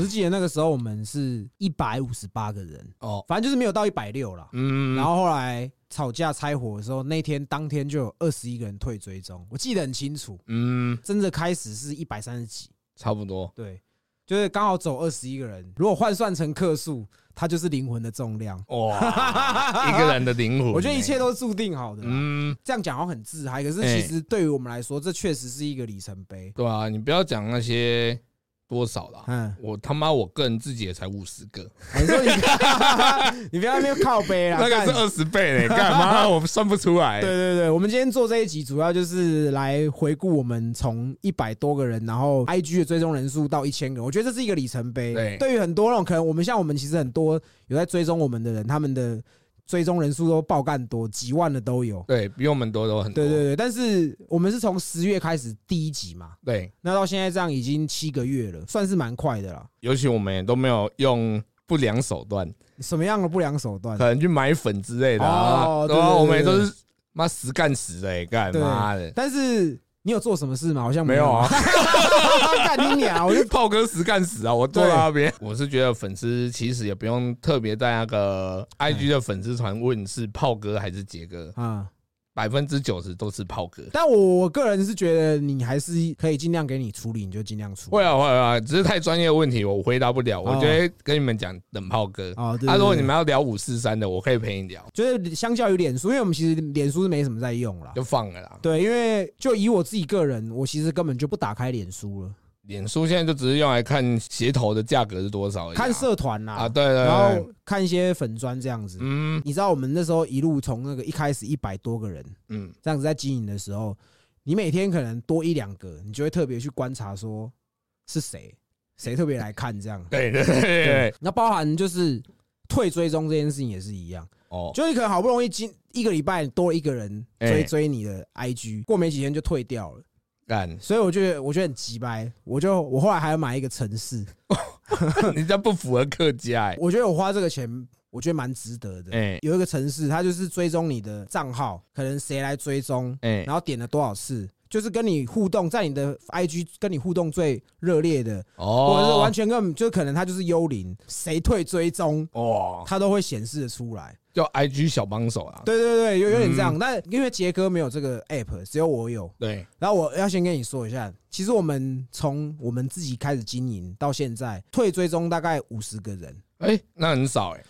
我是记得那个时候我们是一百五十八个人，哦，反正就是没有到一百六了。嗯，然后后来吵架拆伙的时候，那天当天就有二十一个人退追踪，我记得很清楚。嗯，真的开始是一百三十几，差不多，对，就是刚好走二十一个人。如果换算成克数，它就是灵魂的重量。哇，一个人的灵魂，我觉得一切都是注定好的啦。嗯，这样讲好像很自嗨，可是哎其实对于我们来说，这确实是一个里程碑。对啊，你不要讲那些多少啦，嗯，我他妈我个人自己也才五十个，你说你，你不要 在那边靠背啦。那个是二十倍嘞，干嘛我算不出来？对对对，我们今天做这一集主要就是来回顾我们从一百多个人，然后 IG 的追踪人数到一千个人，我觉得这是一个里程碑。对对于很多那种可能我们像我们其实很多有在追踪我们的人，他们的追踪人数都爆干多，几万的都有。对比我们多都很多，对对对，但是我们是从十月开始第一集嘛，对，那到现在这样已经七个月了，算是蛮快的啦。尤其我们也都没有用不良手段，什么样的不良手段？可？能去买粉之类的啊，对啊，哦对对对我们也都是妈实干实的，哎，干对。妈的，但是你有做什么事吗？好像没有啊，干你鸟！我就 炮哥实干死啊，我坐在那边，我是觉得粉丝其实也不用特别在那个 IG 的粉丝团问是炮哥还是杰哥，啊。百分之九十都是炮哥。但我我个人是觉得你还是可以尽量给你处理，你就尽量处理。会啊会啊，只是太专业的问题我回答不了，我觉得跟你们讲冷炮哥。啊，如果你们要聊五四三的，我可以陪你聊，就是相较于脸书，因为我们其实脸书是没什么在用了。就放了啦。对，因为就以我自己个人，我其实根本就不打开脸书了，脸书现在就只是用来看鞋头的价格是多少而已啊，看社团啊，啦，对对对，然后看一些粉砖这样子。嗯。你知道我们那时候一路从那个一开始一百多个人嗯，这样子在经营的时候，你每天可能多一两个，你就会特别去观察说是谁，谁特别来看这样。对对对对。对，那包含就是退追踪这件事情也是一样，哦，就你可能好不容易今一个礼拜多了一个人追哎。追你的 IG，过没几天就退掉了，干，所以我觉得我觉得很急掰，我就我后来还要买一个城市，你这不符合客家哎，我觉得我花这个钱，我觉得蛮值得的。哎。有一个城市，它就是追踪你的账号，可能谁来追踪，哎。然后点了多少次，就是跟你互动，在你的 IG 跟你互动最热烈的，哦，或者是完全根本就可能他就是幽灵，谁退追踪，哦，他都会显示的出来。叫 IG 小帮手啊，对对对，有有点这样。嗯但因为杰哥没有这个 app，只有我有。对，然后我要先跟你说一下，其实我们从我们自己开始经营到现在，退追踪大概五十个人，哎，那很少哎，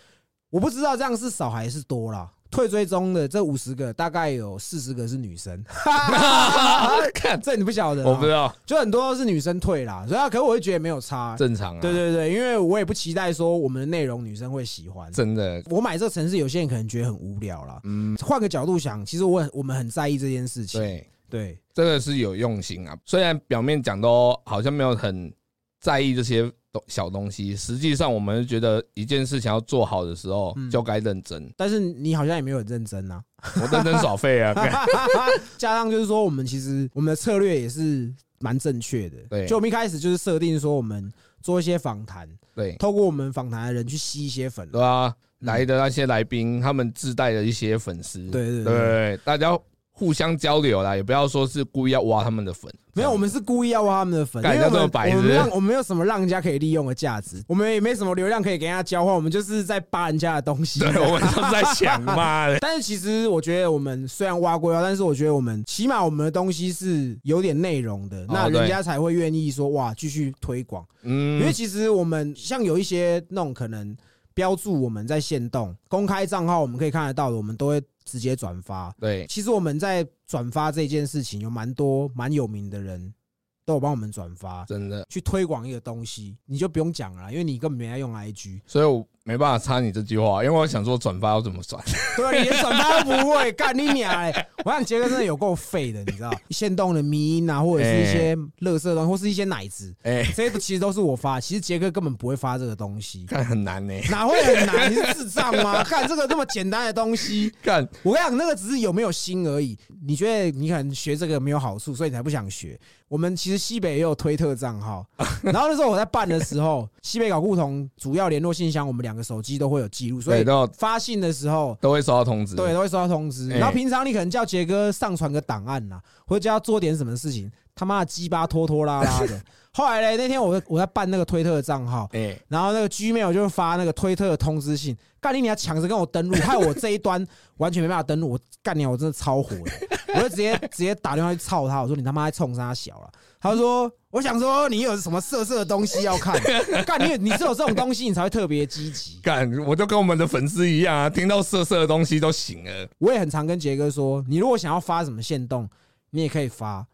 我不知道这样是少还是多啦。退追踪的这五十个，大概有四十个是女生，看，这你不晓得啊，我不知道，就很多都是女生退啦，所以啊可是我会觉得没有差。正常啊，对对对，因为我也不期待说我们的内容女生会喜欢。真的，我买这个城市，有些人可能觉得很无聊啦。嗯，换个角度想，其实我很我们很在意这件事情。对，对，这个是有用心啊，虽然表面讲都好像没有很在意这些东小东西，实际上我们觉得一件事情要做好的时候嗯就该认真，但是你好像也没有很认真啊、我认真耍废啊，干加上就是说，我们其实我们的策略也是蛮正确的。对就我们一开始就是设定说，我们做一些访谈，对透过我们访谈的人去吸一些粉。对啊，来的那些来宾，他们自带的一些粉丝，对对对对，大家互相交流啦，也不要说是故意要挖他们的粉，没有，我们是故意要挖他们的粉，因干为我们人家这么白我们没有什么让人家可以利用的价值，我们也没什么流量可以给人家交换，我们就是在 扒人家。的东西。对，我们都在想，妈的，但是其实我觉得我们虽然挖归挖，但是我觉得我们起码我们的东西是有点内容的，那人家才会愿意说哇继续推广。嗯。因为嗯，其实我们像有一些那种可能标注我们在线动公开账号，我们可以看得到的，我们都会直接转发。对，其实我们在转发这件事情，有蛮多蛮有名的人都有帮我们转发，真的，去推广一个东西，你就不用讲了啦，因为你根本没在用 IG，所以我没办法插你这句话，因为我想说转发要怎么转，对，你连转发都不会，干你娘嘞！我想杰哥真的有够废的，你知道，线动的迷音啊，或者是一些乐色东西，或是一些奶子，哎，这些其实都是我发，其实杰哥根本不会发这个东西。看很难呢，哪会很难？你是智障吗？看这个这么简单的东西，看，我跟你讲，那个只是有没有心而已。你觉得你可能学这个没有好处，所以你才不想学。我们其实西北也有推特账号，然后那时候我在办的时候，西北搞故同主要联络信箱，我们两个手机都会有记录，所以发信的时候。都会收到通知，对，都会收到通知。哎然后平常你可能叫杰哥上传个档案呐，或者叫他做点什么事情，他妈的鸡巴拖拖拉拉的。后来嘞，那天我我在办那个推特的账号，哎，然后那个 Gmail 就发那个推特的通知信，干你你要抢着跟我登录，害我这一端完全没办法登录。我干你，我真的超火的，我就直接直接打电话去操他，我说你他妈在冲啥小了？他说我想说你有什么色色的东西要看，干你你是有这种东西你才会特别积极。干，我就跟我们的粉丝一样啊，听到色色的东西都醒了。我也很常跟杰哥说，你如果想要发什么线动，你也可以发。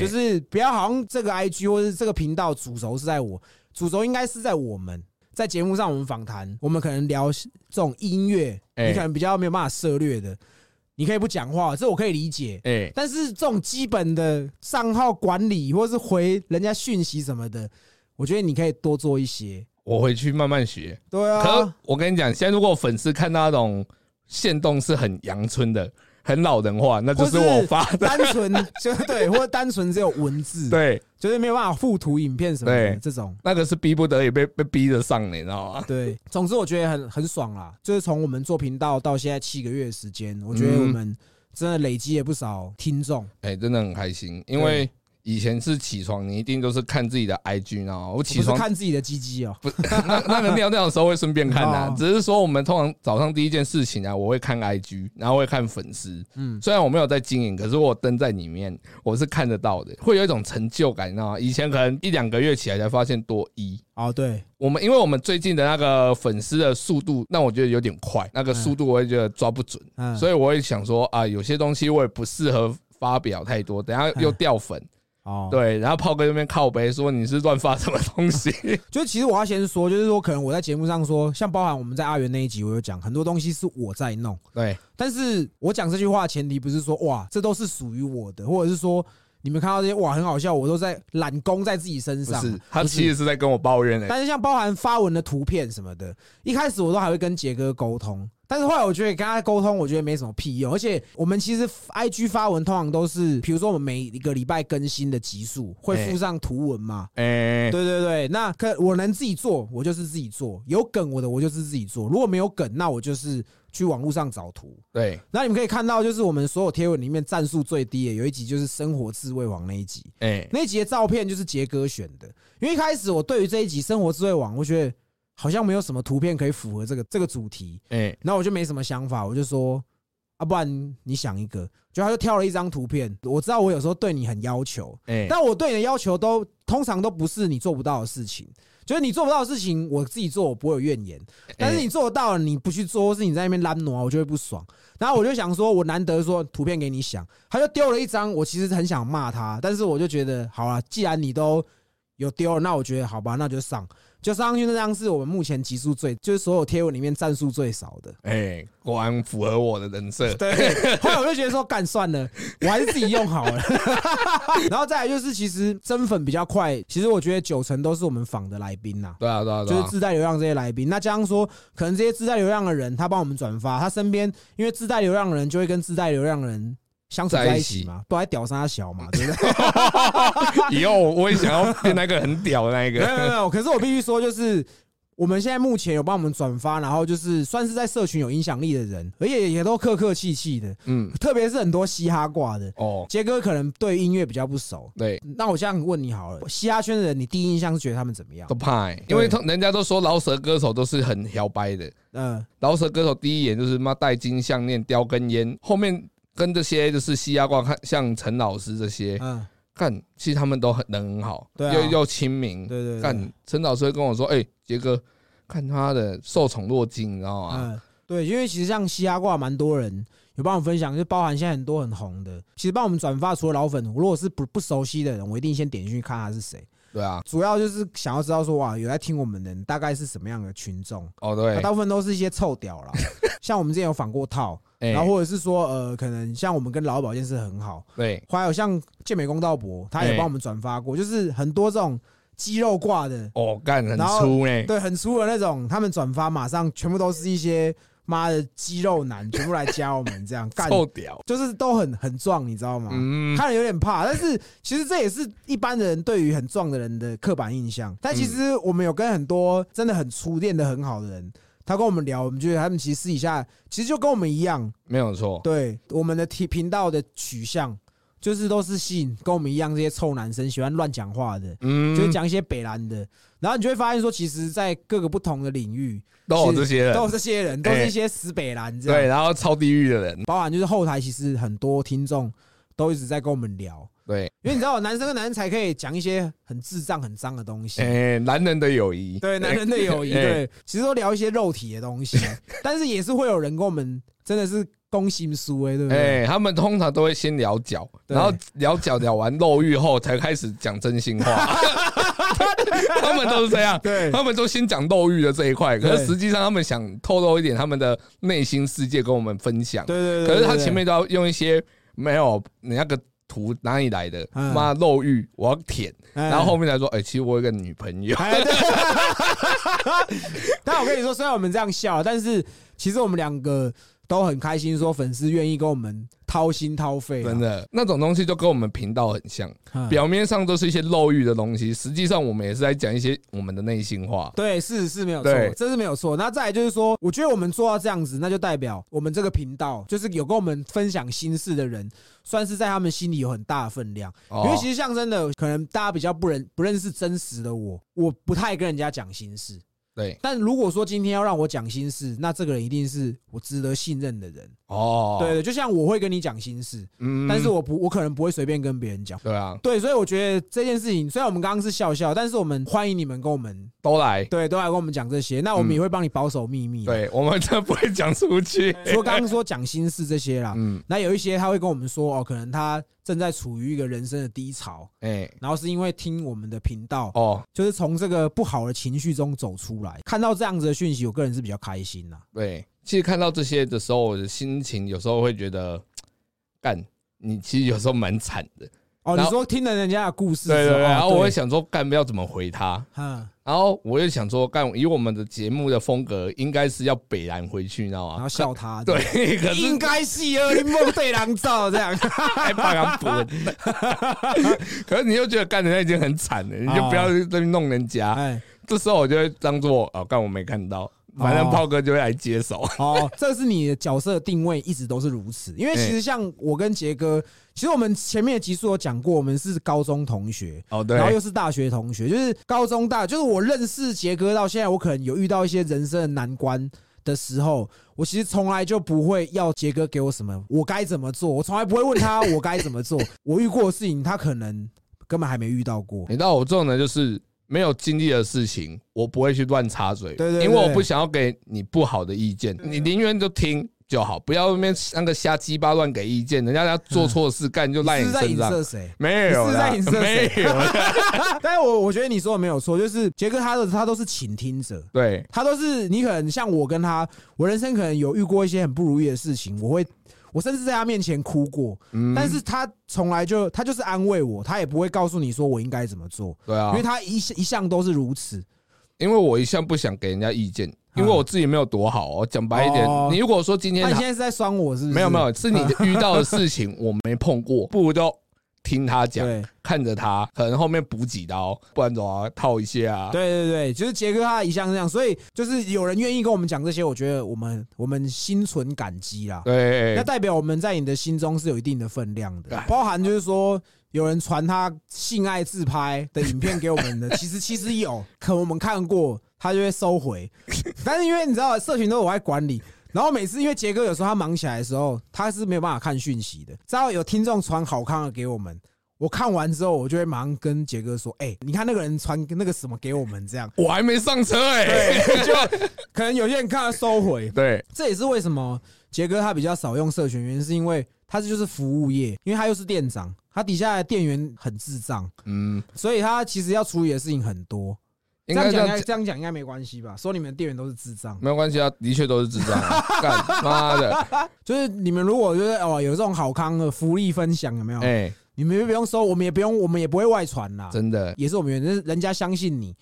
就是不要好像这个 I G 或是这个频道主轴是在我，主轴应该是在我们在节目上我们访谈，我们可能聊这种音乐，你可能比较没有办法涉略的，你可以不讲话，这我可以理解。哎，但是这种基本的账号管理或是回人家讯息什么的，我觉得你可以多做一些。我回去慢慢学。对啊。可我跟你讲，现在如果粉丝看到那种线动是很阳春的。很老人化，那就是我发的，单纯 就对，或者单纯只有文字，对，就是没有办法附图、影片什么的这种，那个是逼不得已被被逼着上的，你知道吗？对，总之我觉得很很爽啦，就是从我们做频道到现在七个月的时间，我觉得我们真的累积了不少听众，哎，真的很开心，因为。以前是起床，你一定都是看自己的 IG 后我起床看自己的鸡鸡哦，不，那那个尿尿的时候会顺便看的，只是说我们通常早上第一件事情啊，我会看 IG，然后会看粉丝。嗯，虽然我没有在经营，可是我登在里面，我是看得到的，会有一种成就感，你知道吗？以前可能一两个月起来才发现多一。哦，对，我们因为我们最近的那个粉丝的速度，那我觉得有点快，那个速度我也觉得抓不准，所以我也想说啊，有些东西我也不适合发表太多，等下又掉粉。哦，对，然后炮哥那边靠背说你是乱发什么东西？就其实我要先说，就是说可能我在节目上说，像包含我们在阿元那一集，我有讲很多东西是我在弄，对。但是我讲这句话前提不是说哇，这都是属于我的，或者是说你们看到这些哇很好笑，我都在揽功在自己身上。是，他其实是在跟我抱怨的。但是像包含发文的图片什么的，一开始我都还会跟杰哥沟通。但是后来我觉得跟他沟通，我觉得没什么屁用。而且我们其实 I G 发文通常都是，比如说我们每一个礼拜更新的集数会附上图文嘛。哎，对对对，那可我能自己做，我就是自己做。有梗我的我就是自己做，如果没有梗，那我就是去网络上找图。对，那你们可以看到，就是我们所有贴文里面赞数最低的有一集就是生活智慧网那一集。哎，那一集的照片就是杰哥选的，因为一开始我对于这一集生活智慧网，我觉得。好像没有什么图片可以符合这个这个主题，哎，然后我就没什么想法，我就说啊，不然你想一个，就他就挑了一张图片。我知道我有时候对你很要求，哎，但我对你的要求都通常都不是你做不到的事情，就是你做不到的事情，我自己做我不会有怨言，但是你做得到了，你不去做，或是你在那边懒挪，我就会不爽。然后我就想说，我难得说图片给你想，他就丢了一张，我其实很想骂他，但是我就觉得好了，既然你都有丢了，那我觉得好吧，那就上。就上去那张是我们目前集数最，就是所有贴文里面赞数最少的。哎，果然符合我的人设。对，后来我就觉得说，干算了，我还是自己用好了。然后再来就是，其实增粉比较快。其实我觉得九成都是我们访的来宾呐。对啊，对啊，就是自带流量这些来宾。那加上说，可能这些自带流量的人，他帮我们转发，他身边因为自带流量的人就会跟自带流量的人。相处在一起嘛，都还屌杀小嘛，对不对？以后我也想要变那个很屌的那个。没有没有，可是我必须说，就是我们现在目前有帮我们转发，然后就是算是在社群有影响力的人，而且也都客客气气的。嗯，特别是很多嘻哈挂的哦。杰哥可能对音乐比较不熟，对。那我这样问你好了，嘻哈圈的人，你第一印象是觉得他们怎么样？都怕，因为人家都说饶舌歌手都是很摇摆的。嗯，饶舌歌手第一眼就是妈戴金项链、叼根烟，后面。跟这些就是西亚挂看，像陈老师这些，嗯，看其实他们都很人很好，对，又又亲民，对对。看陈老师会跟我说：“哎，杰哥，看他的受宠若惊，你知道吗？”嗯，对，因为其实像西亚挂蛮多人有帮我分享，就包含现在很多很红的，其实帮我们转发，除了老粉，如果是不不熟悉的人，我一定先点进去看他是谁。对啊，主要就是想要知道说哇，有在听我们的人大概是什么样的群众。哦，对，大部分都是一些臭屌啦，像我们之前有访过套。然后或者是说，呃，可能像我们跟劳保健是很好，对，还有像健美公道博，他也帮我们转发过，就是很多这种肌肉挂的，哦，干很粗呢，对，很粗的那种，他们转发马上全部都是一些妈的肌肉男，全部来加我们这样 干，臭屌，就是都很很壮，你知道吗？嗯，看了有点怕，但是其实这也是一般的人对于很壮的人的刻板印象，但其实我们有跟很多真的很初练的很好的人。他跟我们聊，我们觉得他们其实私底下其实就跟我们一样，没有错。对我们的频频道的取向，就是都是吸引跟我们一样这些臭男生喜欢乱讲话的，嗯，就是讲一些北蓝的，然后你就会发现说，其实，在各个不同的领域都有这些人，都有这些人，都是一些死北蓝这样。对，然后超地狱的人，包含就是后台其实很多听众都一直在跟我们聊，对，因为你知道，男生跟男生才可以讲一些很智障、很脏的东西。哎，男人的友谊，对，男人的友谊，哎。对，其实都聊一些肉体的东西，但是也是会有人跟我们真的是攻心书哎，对不对？哎，他们通常都会先聊脚，然后聊脚聊完漏欲后，才开始讲真心话。他们都是这样，对他们都先讲漏欲的这一块，可是实际上他们想透露一点他们的内心世界跟我们分享。对对对。可是他前面都要用一些没有你那个图哪里来的，嗯妈漏欲，我要舔，哎然后后面才说，哎，其实我有一个女朋友。但我跟你说，虽然我们这样笑，但是其实我们两个都很开心，说粉丝愿意跟我们掏心掏肺啊，真的，那种东西就跟我们频道很像，嗯表面上都是一些漏欲的东西，实际上我们也是在讲一些我们的内心话。对，是是没有错对，这是没有错。那再来就是说，我觉得我们做到这样子，那就代表我们这个频道就是有跟我们分享心事的人，算是在他们心里有很大的分量。哦因为其实像真的，可能大家比较不认不认识真实的我，我不太跟人家讲心事。对，但如果说今天要让我讲心事，那这个人一定是我值得信任的人。哦，对，对，就像我会跟你讲心事，嗯。但是我不，我可能不会随便跟别人讲。对啊，对，所以我觉得这件事情，虽然我们刚刚是笑笑，但是我们欢迎你们跟我们都来，对都来跟我们讲这些，那我们也会帮你保守秘密。，嗯对我们真的不会讲出去。除了刚刚说讲心事这些啦，嗯，那有一些他会跟我们说哦，可能他正在处于一个人生的低潮，哎，然后是因为听我们的频道，哦，就是从这个不好的情绪中走出来，看到这样子的讯息，我个人是比较开心啦。对，其实看到这些的时候，我的心情有时候会觉得，干，你其实有时候蛮惨的。哦，你说听了人家的故事对对对，然后我会对，想说，干不要怎么回他？嗯，然后我又想说，干以我们的节目的风格，应该是要北蓝回去，你知道吗？然后笑他，对，可是应该是哦，你梦对狼照这样，还怕他滚。可是你又觉得干人家已经很惨了，你就不要在那边弄人家。哎，这时候我就会当做哦，干我没看到，反正炮哥就会来接手。哦，这是你的角色定位一直都是如此，因为其实像我跟杰哥，其实我们前面的集数有讲过，我们是高中同学。哦，对然，后又是大学同学，就是高中大，就是我认识杰哥到现在，我可能有遇到一些人生的难关的时候，我其实从来就不会要杰哥给我什么，我该怎么做，我从来不会问他我该怎么做。我遇过的事情，他可能根本还没遇到过。你知道我这种人就是没有经历的事情，我不会去乱插嘴，对对对因为我不想要给你不好的意见，你宁愿就听就好，不要那边那个瞎鸡巴乱给意见，人家要做错事干就赖你是在你身上。影射谁？没有啦你是在影射没有，但是我我觉得你说的没有错，就是杰哥他的他都是倾听者，对，他都是你可能像我跟他，我人生可能有遇过一些很不如意的事情，我会。我甚至在他面前哭过，嗯但是他从来就他就是安慰我，他也不会告诉你说我应该怎么做，对啊因为，他一一向都是如此。因为我一向不想给人家意见，因为我自己没有多好哦。讲白一点哦，你如果说今天那你现在是在酸我是不是？没有没有，是你 遇到的事情我没碰过，不如就听他讲，看着他，可能后面补几刀，不然怎么套一下啊？对对对，就是杰哥他一向这样，所以就是有人愿意跟我们讲这些，我觉得我们我们心存感激啦。对那代表我们在你的心中是有一定的分量的哎，包含就是说有人传他性爱自拍的影片给我们的，其实其实有，可我们看过，他就会收回。但是因为你知道，社群都是我在管理。然后每次因为杰哥有时候他忙起来的时候，他是没有办法看讯息的。只要有听众传好康的给我们，我看完之后，我就会马上跟杰哥说：“哎、你看那个人传那个什么给我们，这样。我还没上车哎、”对，就可能有些人看他收回，对，这也是为什么杰哥他比较少用社群，原因是因为他这就是服务业，因为他又是店长，他底下的店员很智障，嗯，所以他其实要处理的事情很多。这应该这样样讲应该这样讲应该没关系吧？说你们店员都是智障，没有关系啊，的确都是智障啊，干妈的，就是你们如果就是哦有这种好康的福利分享有没有？哎，你们就不用收，我们也不用，我们也不会外传啦。真的，也是我们人人家相信你，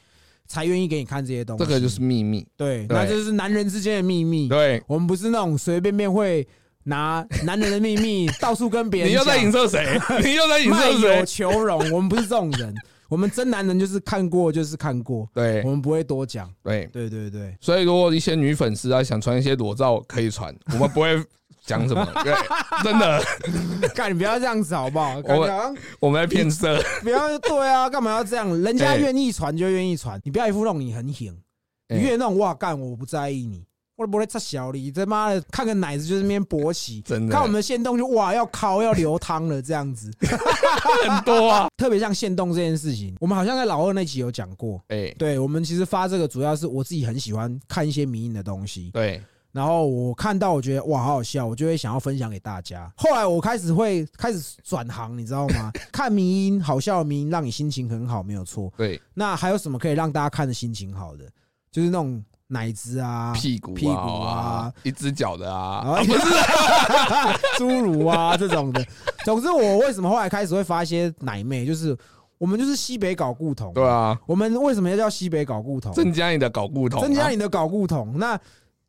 才愿意给你看这些东西。这个就是秘密，对，对那就是男人之间的秘密。对。我们不是那种随随便便会拿男人的秘密 到处跟别人讲。你又在影射谁？你又在影射谁？求荣，我们不是这种人。我们真男人就是看过就是看过，对我们不会多讲。对，对对对，所以如果一些女粉丝啊想传一些裸照，可以传，我们不会讲什么。对，真的，干你不要这样子好不好？感觉好像我们在骗色。不要对啊，干嘛要这样？人家愿意传就愿意传，你不要一副那种你很狠，你越那种哇干我不在意你。我不会擦小李，他妈的看个奶子就那边勃起，真的看我们的线动就哇要烤要流汤了这样子，很多啊。特别像线动这件事情，我们好像在老二那集有讲过。哎，对，我们其实发这个主要是我自己很喜欢看一些迷因的东西。对，然后我看到我觉得哇好好笑，我就会想要分享给大家。后来我开始会开始转行，你知道吗？看迷音好笑的迷因，让你心情很好，没有错。对，那还有什么可以让大家看的心情好的？就是那种。奶子啊，屁股、屁股啊，一只脚的啊，不是 侏儒啊这种的。总之，我为什么后来开始会发一些奶妹？就是我们就是西北搞固酮，对啊。我们为什么要叫西北搞固酮？增加你的搞固酮，增加你的搞固酮。那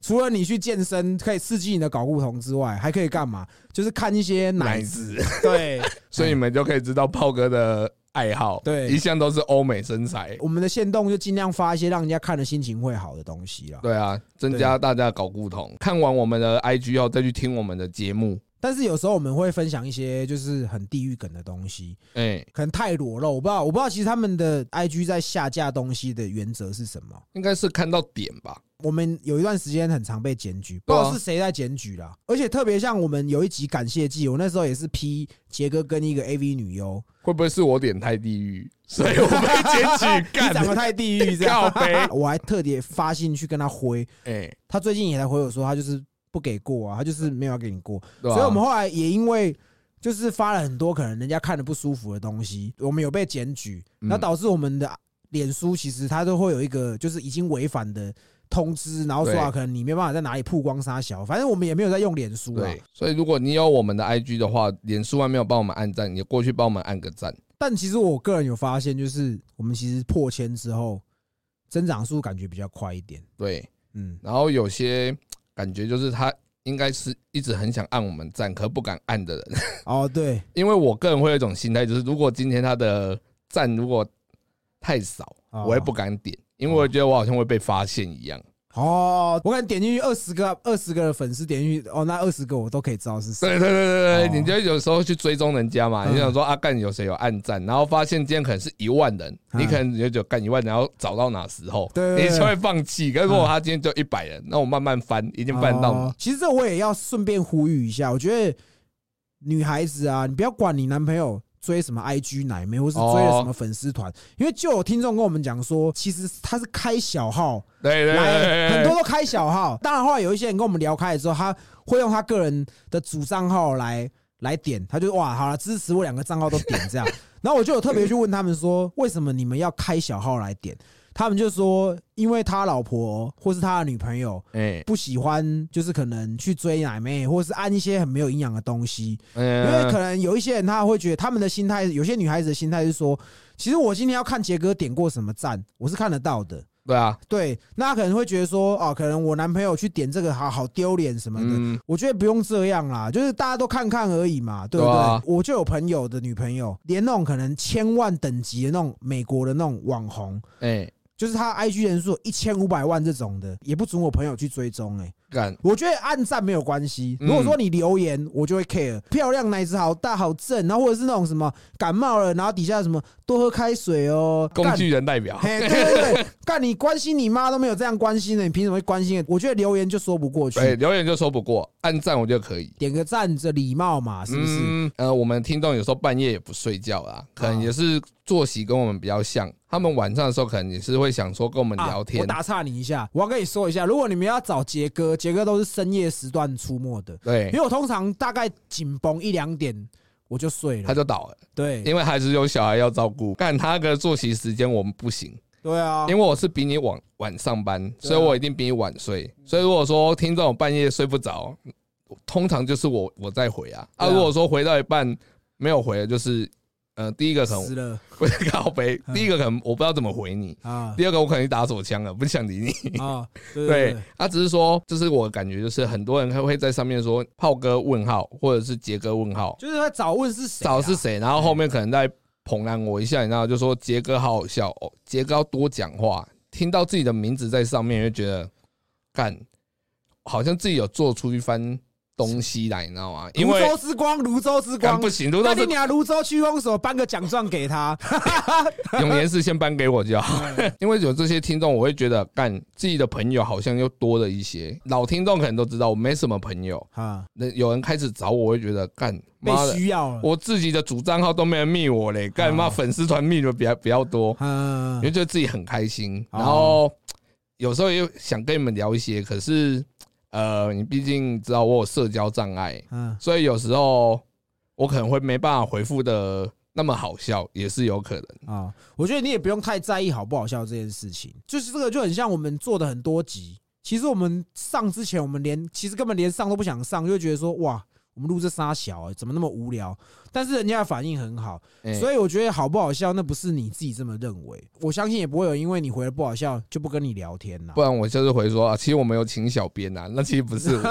除了你去健身可以刺激你的搞固酮之外，还可以干嘛？就是看一些奶子。对，所以你们就可以知道炮哥的。爱好对，一向都是欧美身材。我们的线动就尽量发一些让人家看了心情会好的东西啦。对啊，增加大家搞不同。看完我们的 IG 后，再去听我们的节目。但是有时候我们会分享一些就是很地域梗的东西，哎，可能太裸露，我不知道，我不知道其实他们的 IG 在下架东西的原则是什么？应该是看到点吧。我们有一段时间很常被检举，不知道是谁在检举啦。而且特别像我们有一集感谢季，我那时候也是批杰哥跟一个 AV 女优，会不会是我点太地狱，所以我被检举？干长得太地狱这样，我还特别发信去跟他回，哎，他最近也在回我说他就是。不给过啊，他就是没有要给你过，所以我们后来也因为就是发了很多可能人家看的不舒服的东西，我们有被检举，那导致我们的脸书其实它都会有一个就是已经违反的通知，然后说啊，可能你没办法在哪里曝光杀小，反正我们也没有在用脸书啊。所以如果你有我们的 IG 的话，脸书还没有帮我们按赞，你过去帮我们按个赞。但其实我个人有发现，就是我们其实破千之后增长速度感觉比较快一点。对，嗯，然后有些。感觉就是他应该是一直很想按我们赞，可不敢按的人。哦，对，因为我个人会有一种心态，就是如果今天他的赞如果太少，我也不敢点，因为我觉得我好像会被发现一样。哦，我看点进去二十个，二十个粉丝点进去，哦，那二十个我都可以知道是谁。对对对对对，你就有时候去追踪人家嘛，你想说啊干有谁有暗赞，然后发现今天可能是一万人，你可能也就干一万，然后找到哪时候，你就会放弃。可是如果他今天就一百人，那我慢慢翻，一定翻到嘛。其实这我也要顺便呼吁一下，我觉得女孩子啊，你不要管你男朋友。追什么 IG 奶妹，或是追了什么粉丝团？因为就有听众跟我们讲说，其实他是开小号，对对对，很多都开小号。当然后来有一些人跟我们聊开了之后，他会用他个人的主账号来来点，他就哇，好了，支持我两个账号都点这样。然后我就有特别去问他们说，为什么你们要开小号来点？他们就说，因为他老婆或是他的女朋友，哎，不喜欢，就是可能去追奶妹，或是按一些很没有营养的东西。因为可能有一些人他会觉得，他们的心态，有些女孩子的心态是说，其实我今天要看杰哥点过什么赞，我是看得到的。对啊，对，那可能会觉得说，哦，可能我男朋友去点这个，好好丢脸什么的。我觉得不用这样啦，就是大家都看看而已嘛，对不对？我就有朋友的女朋友，连那种可能千万等级的那种美国的那种网红，哎。就是他 IG 人数一千五百万这种的，也不准我朋友去追踪哎。我觉得按赞没有关系。如果说你留言，我就会 care。漂亮奶子好大好正，然后或者是那种什么感冒了，然后底下什么多喝开水哦。工具人代表。对对对，干你关心你妈都没有这样关心的，你凭什么会关心？我觉得留言就说不过去。对，留言就说不过，按赞我觉得可以。点个赞这礼貌嘛，是不是？呃，我们听众有时候半夜也不睡觉啦，可能也是作息跟我们比较像。他们晚上的时候可能也是会想说跟我们聊天。我打岔你一下，我要跟你说一下，如果你们要找杰哥，杰哥都是深夜时段出没的。对，因为我通常大概紧绷一两点我就睡了，他就倒了。对，因为还是有小孩要照顾，干他个作息时间我们不行。对啊，因为我是比你晚晚上班，所以我一定比你晚睡。所以如果说听众半夜睡不着，通常就是我我在回啊。啊，如果说回到一半没有回，就是。呃，第一个可能不是靠背，第一个可能我不知道怎么回你 啊。第二个我可能打手枪了，不想理你啊。对，他只是说，就是我感觉就是很多人他会在上面说炮哥问号，或者是杰哥问号，就是他找问是谁，找是谁，然后后面可能在捧烂我一下，你知道，就说杰哥好好笑哦，杰哥要多讲话，听到自己的名字在上面，就觉得干，好像自己有做出一番。东西来，你知道吗？因泸为州之光，泸州之光，不行，泸州是那你俩泸州区公所颁个奖状给他，永年是先颁给我就好，因为有这些听众，我会觉得干自己的朋友好像又多了一些。老听众可能都知道我没什么朋友，啊，那有人开始找我，我会觉得干被，需要了，我自己的主账号都没人密我嘞，干妈啊粉丝团密的比较比较多，嗯因为觉得自己很开心，哦。然后有时候又想跟你们聊一些，可是呃，你毕竟知道我有社交障碍，嗯，所以有时候我可能会没办法回复的那么好笑，也是有可能。啊，我觉得你也不用太在意好不好笑这件事情，就是这个就很像我们做的很多集，其实我们上之前，我们连其实根本连上都不想上，就觉得说哇，我们录这仨小、欸、怎么那么无聊？但是人家的反应很好，哎所以我觉得好不好笑，那不是你自己这么认为，我相信也不会有因为你回了不好笑就不跟你聊天了不。然我就是回说啊，其实我们有请小编啊，那其实不是我，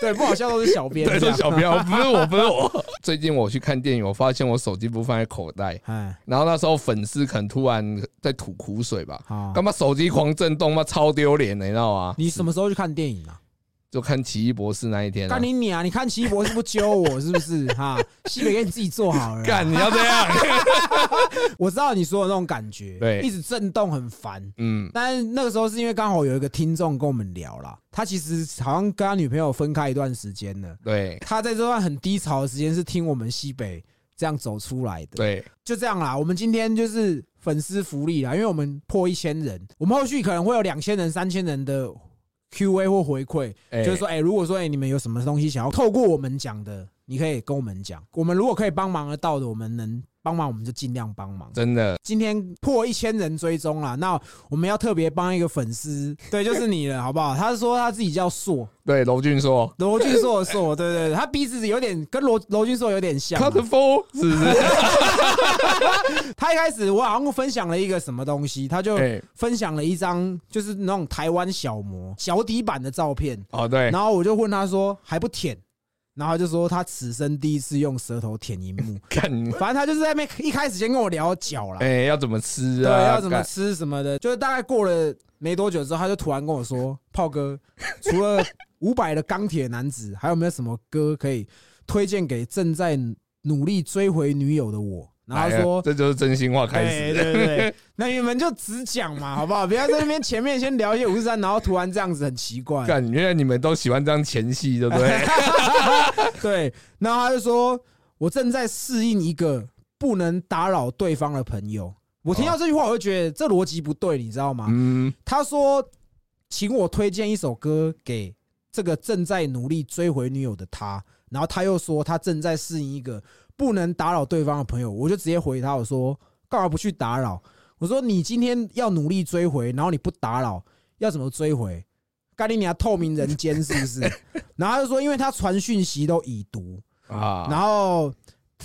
对，不好笑都是小编对，是小编，不是我，不是我。最近我去看电影，我发现我手机不放在口袋，哎，然后那时候粉丝可能突然在吐苦水吧，好，干嘛手机狂震动，妈超丢脸的，你知道吗？你什么时候去看电影啊？就看奇异博士那一天啊干，你娘！你看奇异博士不揪我是不是？哈，西北给你自己做好了啦。干你要这样，我知道你说的那种感觉，对一直震动很烦。嗯，但是那个时候是因为刚好有一个听众跟我们聊啦，他其实好像跟他女朋友分开一段时间了，对他在这段很低潮的时间是听我们西北这样走出来的。，对，就这样啦。我们今天就是粉丝福利啦，因为我们破一千人，我们后续可能会有两千人、三千人的 Q&A 或回馈，哎就是说，哎、如果说哎、你们有什么东西想要透过我们讲的，你可以跟我们讲。我们如果可以帮忙得到的，我们能帮忙，我们就尽量帮忙。真的今天破一千人追踪了，那我们要特别帮一个粉丝，对，就是你了，好不好？他说他自己叫硕，对。娄俊硕罗俊硕的硕，对对对，他鼻子有点跟罗 罗俊硕有点像啊。，cut f 是不是？他一开始我好像分享了一个什么东西，他就哎，分享了一张就是那种台湾小模小底板的照片，哦对，然后我就问他说还不舔，然后他就说他此生第一次用舌头舔荧幕，看，反正他就是在那边一开始先跟我聊脚啦，哎，要怎么吃啊？对，啊？要怎么吃什么的，就是大概过了没多久之后，他就突然跟我说：“炮哥，除了伍佰的《钢铁男子》，还有没有什么歌可以推荐给正在努力追回女友的我？”然后说。这就是真心话开对始。对对，那你们就只讲嘛，好不好？不要在那边前面先聊一些五十三，然后突然这样子很奇怪。干，原来你们都喜欢这样前戏，对不对？对，然后他就说：“我正在适应一个不能打扰对方的朋友。”我听到这句话，我就觉得这逻辑不对，你知道吗？嗯，他说，请我推荐一首歌给这个正在努力追回女友的他，然后他又说他正在适应一个不能打扰对方的朋友，我就直接回他，我说干嘛不去打扰？我说你今天要努力追回，然后你不打扰，要怎么追回？干你娘透明人间是不是？然后他就说，因为他传讯息都已读，啊，然后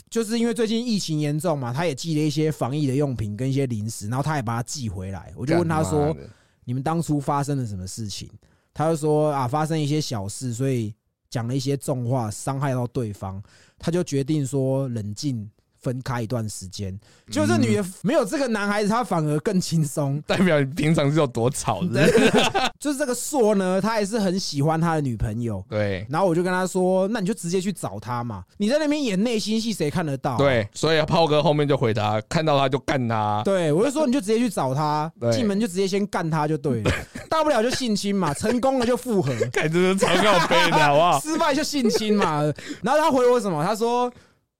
就是因为最近疫情严重嘛，他也寄了一些防疫的用品跟一些零食，然后他也把它寄回来。我就问他说：“你们当初发生了什么事情？”他就说：“啊，发生一些小事，所以讲了一些重话，伤害到对方。”他就决定说冷静。分开一段时间，就这女的没有这个男孩子，他反而更轻松。代表你平常是有多吵的。就是这个硕呢，他也是很喜欢他的女朋友，对然后我就跟他说：“那你就直接去找他嘛，你在那边演内心戏，谁看得到？”对，所以炮哥后面就回答，看到他就干他。对，我就说你就直接去找他 对，进门就直接先干他就对了，大不了就性侵嘛，成功了就复合，看这是超靠背的好不好？失败就性侵嘛。然后他回我什么？他说。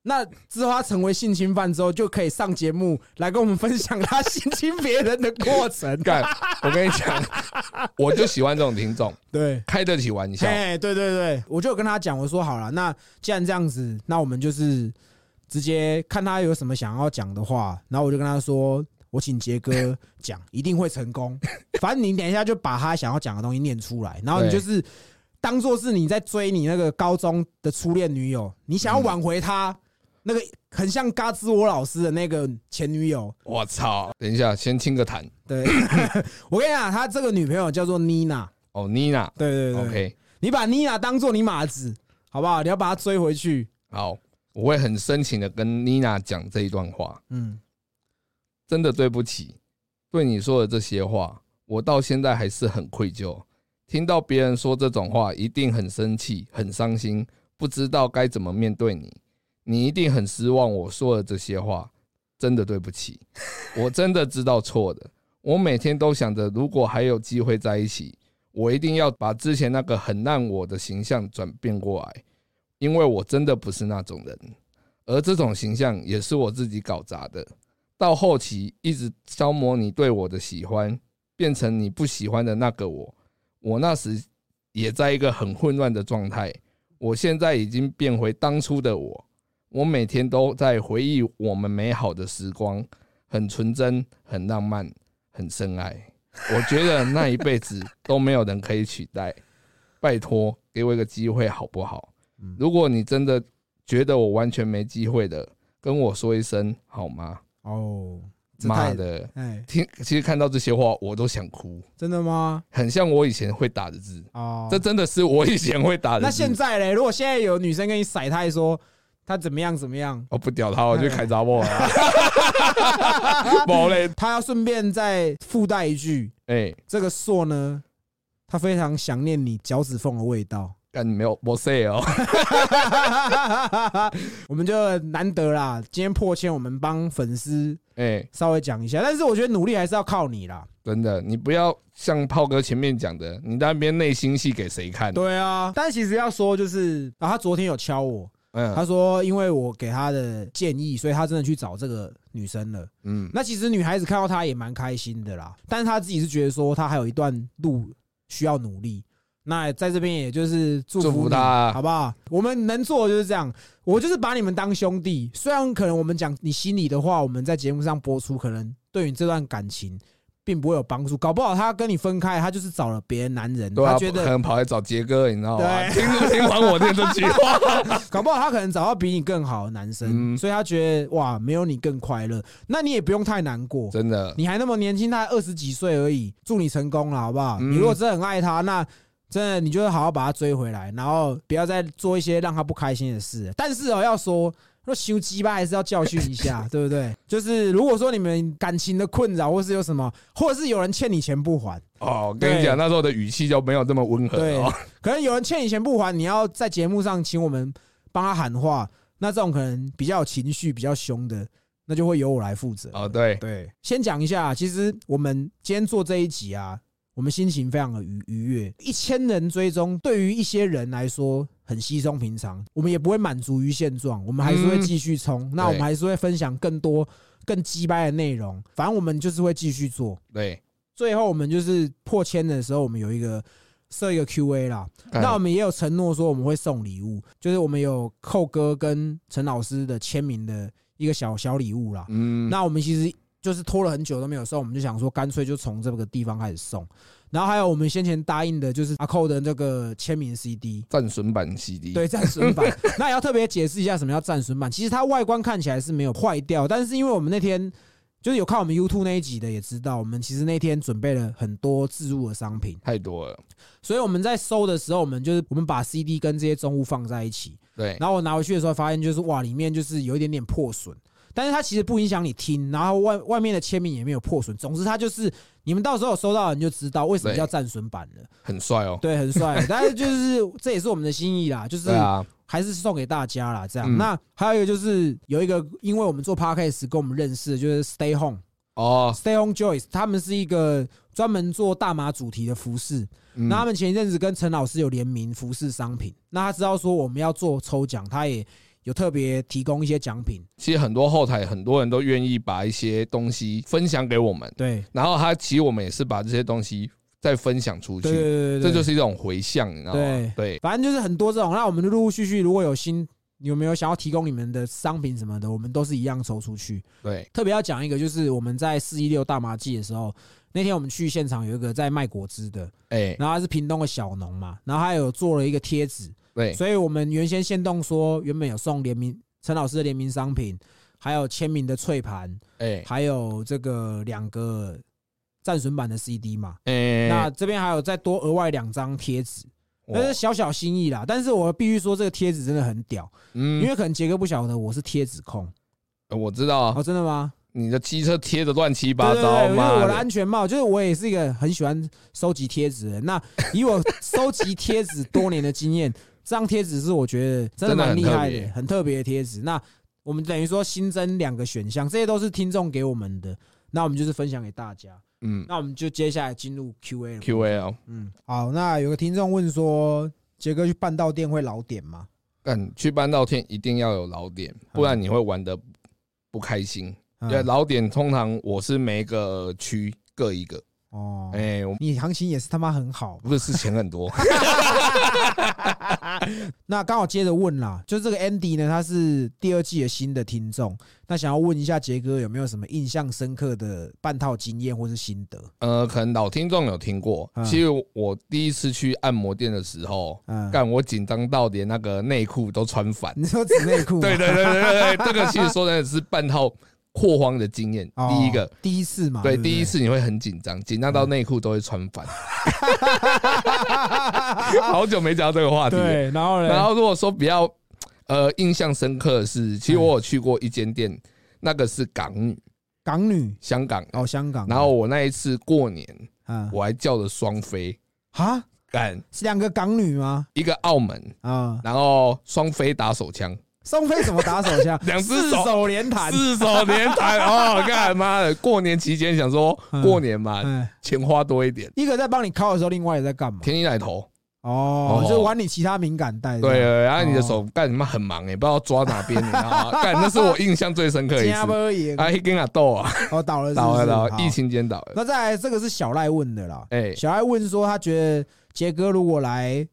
那之后他成为性侵犯之后，就可以上节目来跟我们分享他性侵别人的过程。干，我跟你讲，我就喜欢这种听众，对，开得起玩笑。哎，对对对，我就有跟他讲，我说好了，那既然这样子，那我们就是直接看他有什么想要讲的话，然后我就跟他说，我请杰哥讲，一定会成功。反正你等一下就把他想要讲的东西念出来，然后你就是当做是你在追你那个高中的初恋女友，你想要挽回她。那个很像嘎吱窝老师的那个前女友，我操！等一下，先清个痰。对 我跟你讲，他这个女朋友叫做妮娜，哦，妮娜对对对，OK，你把妮娜当做你马子，好不好？你要把她追回去。好，我会很深情的跟妮娜讲这一段话。嗯，真的对不起，对你说的这些话，我到现在还是很愧疚。听到别人说这种话，一定很生气、很伤心，不知道该怎么面对你。你一定很失望，我说的这些话，真的对不起，我真的知道错的。我每天都想着，如果还有机会在一起，我一定要把之前那个很烂我的形象转变过来，因为我真的不是那种人，而这种形象也是我自己搞砸的。到后期一直消磨你对我的喜欢，变成你不喜欢的那个我。我那时也在一个很混乱的状态，我现在已经变回当初的我。我每天都在回忆我们美好的时光，很纯真，很浪漫，很深爱。我觉得那一辈子都没有人可以取代。拜托，给我一个机会好不好？如果你真的觉得我完全没机会的，跟我说一声好吗？哦，妈的！哎，听，其实看到这些话，我都想哭。真的吗？很像我以前会打的字哦。这真的是我以前会打的。那现在嘞？如果现在有女生跟你甩他说。他怎么样？怎么样？我不屌他，我就开闸破了。冇嘞，他要顺便再附带一句：哎，这个硕呢，他非常想念你脚趾缝的味道。但没有？我 say 哦。我们就难得啦，今天破千，我们帮粉丝哎稍微讲一下。但是我觉得努力还是要靠你啦。真的，你不要像炮哥前面讲的，你那边内心戏给谁看？对啊。但其实要说就是，啊，他昨天有敲我。他说：“因为我给他的建议，所以他真的去找这个女生了。嗯，那其实女孩子看到他也蛮开心的啦。但是他自己是觉得说他还有一段路需要努力。那在这边也就是祝福他，好不好？我们能做的就是这样。我就是把你们当兄弟。虽然可能我们讲你心里的话，我们在节目上播出，可能对于这段感情。”并不会有帮助，搞不好他跟你分开，他就是找了别的男人，他觉得可能跑来找杰哥，你知道吗？听听完我念这句话，搞不好他可能找到比你更好的男生，所以他觉得哇，没有你更快乐，那你也不用太难过，真的，你还那么年轻，他二十几岁而已，祝你成功了，好不好？你如果真的很爱他，那真的你就好好把他追回来，然后不要再做一些让他不开心的事。但是哦，要说。说修鸡巴还是要教训一下，对不对？就是如果说你们感情的困扰，或是有什么，或者是有人欠你钱不还，哦，跟你讲那时候的语气就没有这么温和。对，可能有人欠你钱不还，你要在节目上请我们帮他喊话，那这种可能比较有情绪、比较凶的，那就会由我来负责。哦，对对，先讲一下，其实我们今天做这一集啊。我们心情非常的愉愉悦，一千人追踪对于一些人来说很稀松平常，我们也不会满足于现状，我们还是会继续冲。那我们还是会分享更多更鸡掰的内容，反正我们就是会继续做。对，最后我们就是破千的时候，我们有一个设一个 Q&A 啦。那我们也有承诺说我们会送礼物，就是我们有寇哥跟陈老师的签名的一个小小礼物啦。嗯，那我们其实。就是拖了很久都没有送，我们就想说干脆就从这个地方开始送。然后还有我们先前答应的，就是阿寇的那个签名 CD 战损版 CD，对战损版。那也要特别解释一下什么叫战损版。其实它外观看起来是没有坏掉，但是因为我们那天就是有看我们 YouTube 那一集的，也知道我们其实那天准备了很多自入的商品，太多了。所以我们在收的时候，我们就是我们把 CD 跟这些中物放在一起。对。然后我拿回去的时候，发现就是哇，里面就是有一点点破损。但是它其实不影响你听，然后外外面的签名也没有破损。总之，它就是你们到时候收到你就知道为什么叫战损版了。很帅哦，对，很帅。但是就是这也是我们的心意啦，就是还是送给大家啦。这样，那还有一个就是有一个，因为我们做 podcast 跟我们认识，就是 Stay Home 哦，Stay Home Joyce，他们是一个专门做大麻主题的服饰。那他们前一阵子跟陈老师有联名服饰商品，那他知道说我们要做抽奖，他也。有特别提供一些奖品，其实很多后台很多人都愿意把一些东西分享给我们，对。然后他其实我们也是把这些东西再分享出去，对对对，这就是一种回向，你知道吗？对，反正就是很多这种。那我们陆陆续续如果有新有没有想要提供你们的商品什么的，我们都是一样抽出去。对，特别要讲一个，就是我们在四一六大麻季的时候，那天我们去现场有一个在卖果汁的，哎，然后他是屏东的小农嘛，然后他有做了一个贴纸。对，所以我们原先限动说，原本有送联名陈老师的联名商品，还有签名的脆盘，哎，还有这个两个战损版的 CD 嘛，哎，那这边还有再多额外两张贴纸，那是小小心意啦。但是我必须说，这个贴纸真的很屌，嗯，因为可能杰哥不晓得我是贴纸控，我知道啊，哦，真的吗？你的机车贴的乱七八糟，对，因为我的的安全帽，就是我也是一个很喜欢收集贴纸的人。那以我收集贴纸多年的经验，这张贴纸是我觉得真的蛮厉害的，很特别的贴纸。那我们等于说新增两个选项，这些都是听众给我们的，那我们就是分享给大家。嗯那我们就接下来进入 Q&A 了。，Q A L，嗯，好，那有个听众问说，杰哥去半道店会老点吗？嗯去半道店一定要有老点，不然你会玩的不开心。嗯对，老点通常我是每一个区各一个，哦，哎，我你行情也是他妈很好。不是钱很多，那刚好接着问啦，就这个 Andy 呢，他是第二季的新的听众，那想要问一下杰哥有没有什么印象深刻的半套经验或是心得？呃，可能老听众有听过嗯。其实我第一次去按摩店的时候，嗯，干我紧张到连那个内裤都穿反。你说纸内裤 吗？对对对对对对，这个其实说真的是半套扩荒的经验。哦第一个，第一次嘛，对，不第一次你会很紧张，紧张到内裤都会穿反。好久没讲到这个话题了。对，然后呢？然后如果说比较呃印象深刻的是，其实我有去过一间店，那个是港女，港女香港。哦，香港，然后我那一次过年，嗯我还叫了双飞，啊，干是两个港女吗？一个澳门，啊，然后双飞打手枪，宋飞怎么打手枪？两只手手连弹，四手连弹哦，干妈的！过年期间想说过年嘛，嗯，钱花多一点，一个在帮你敲的时候，另外也在干嘛？舔你奶头，哦，哦就玩你其他敏感带。对，然后你的哦手干什么很忙哎，不知道抓哪边，你知道吗？干，那是我印象最深刻的一次。啊，一根啊豆啊，哦倒了倒了倒了，疫情间倒了。那再来，这个是小赖问的啦。哎，小赖问说，他觉得杰哥如果来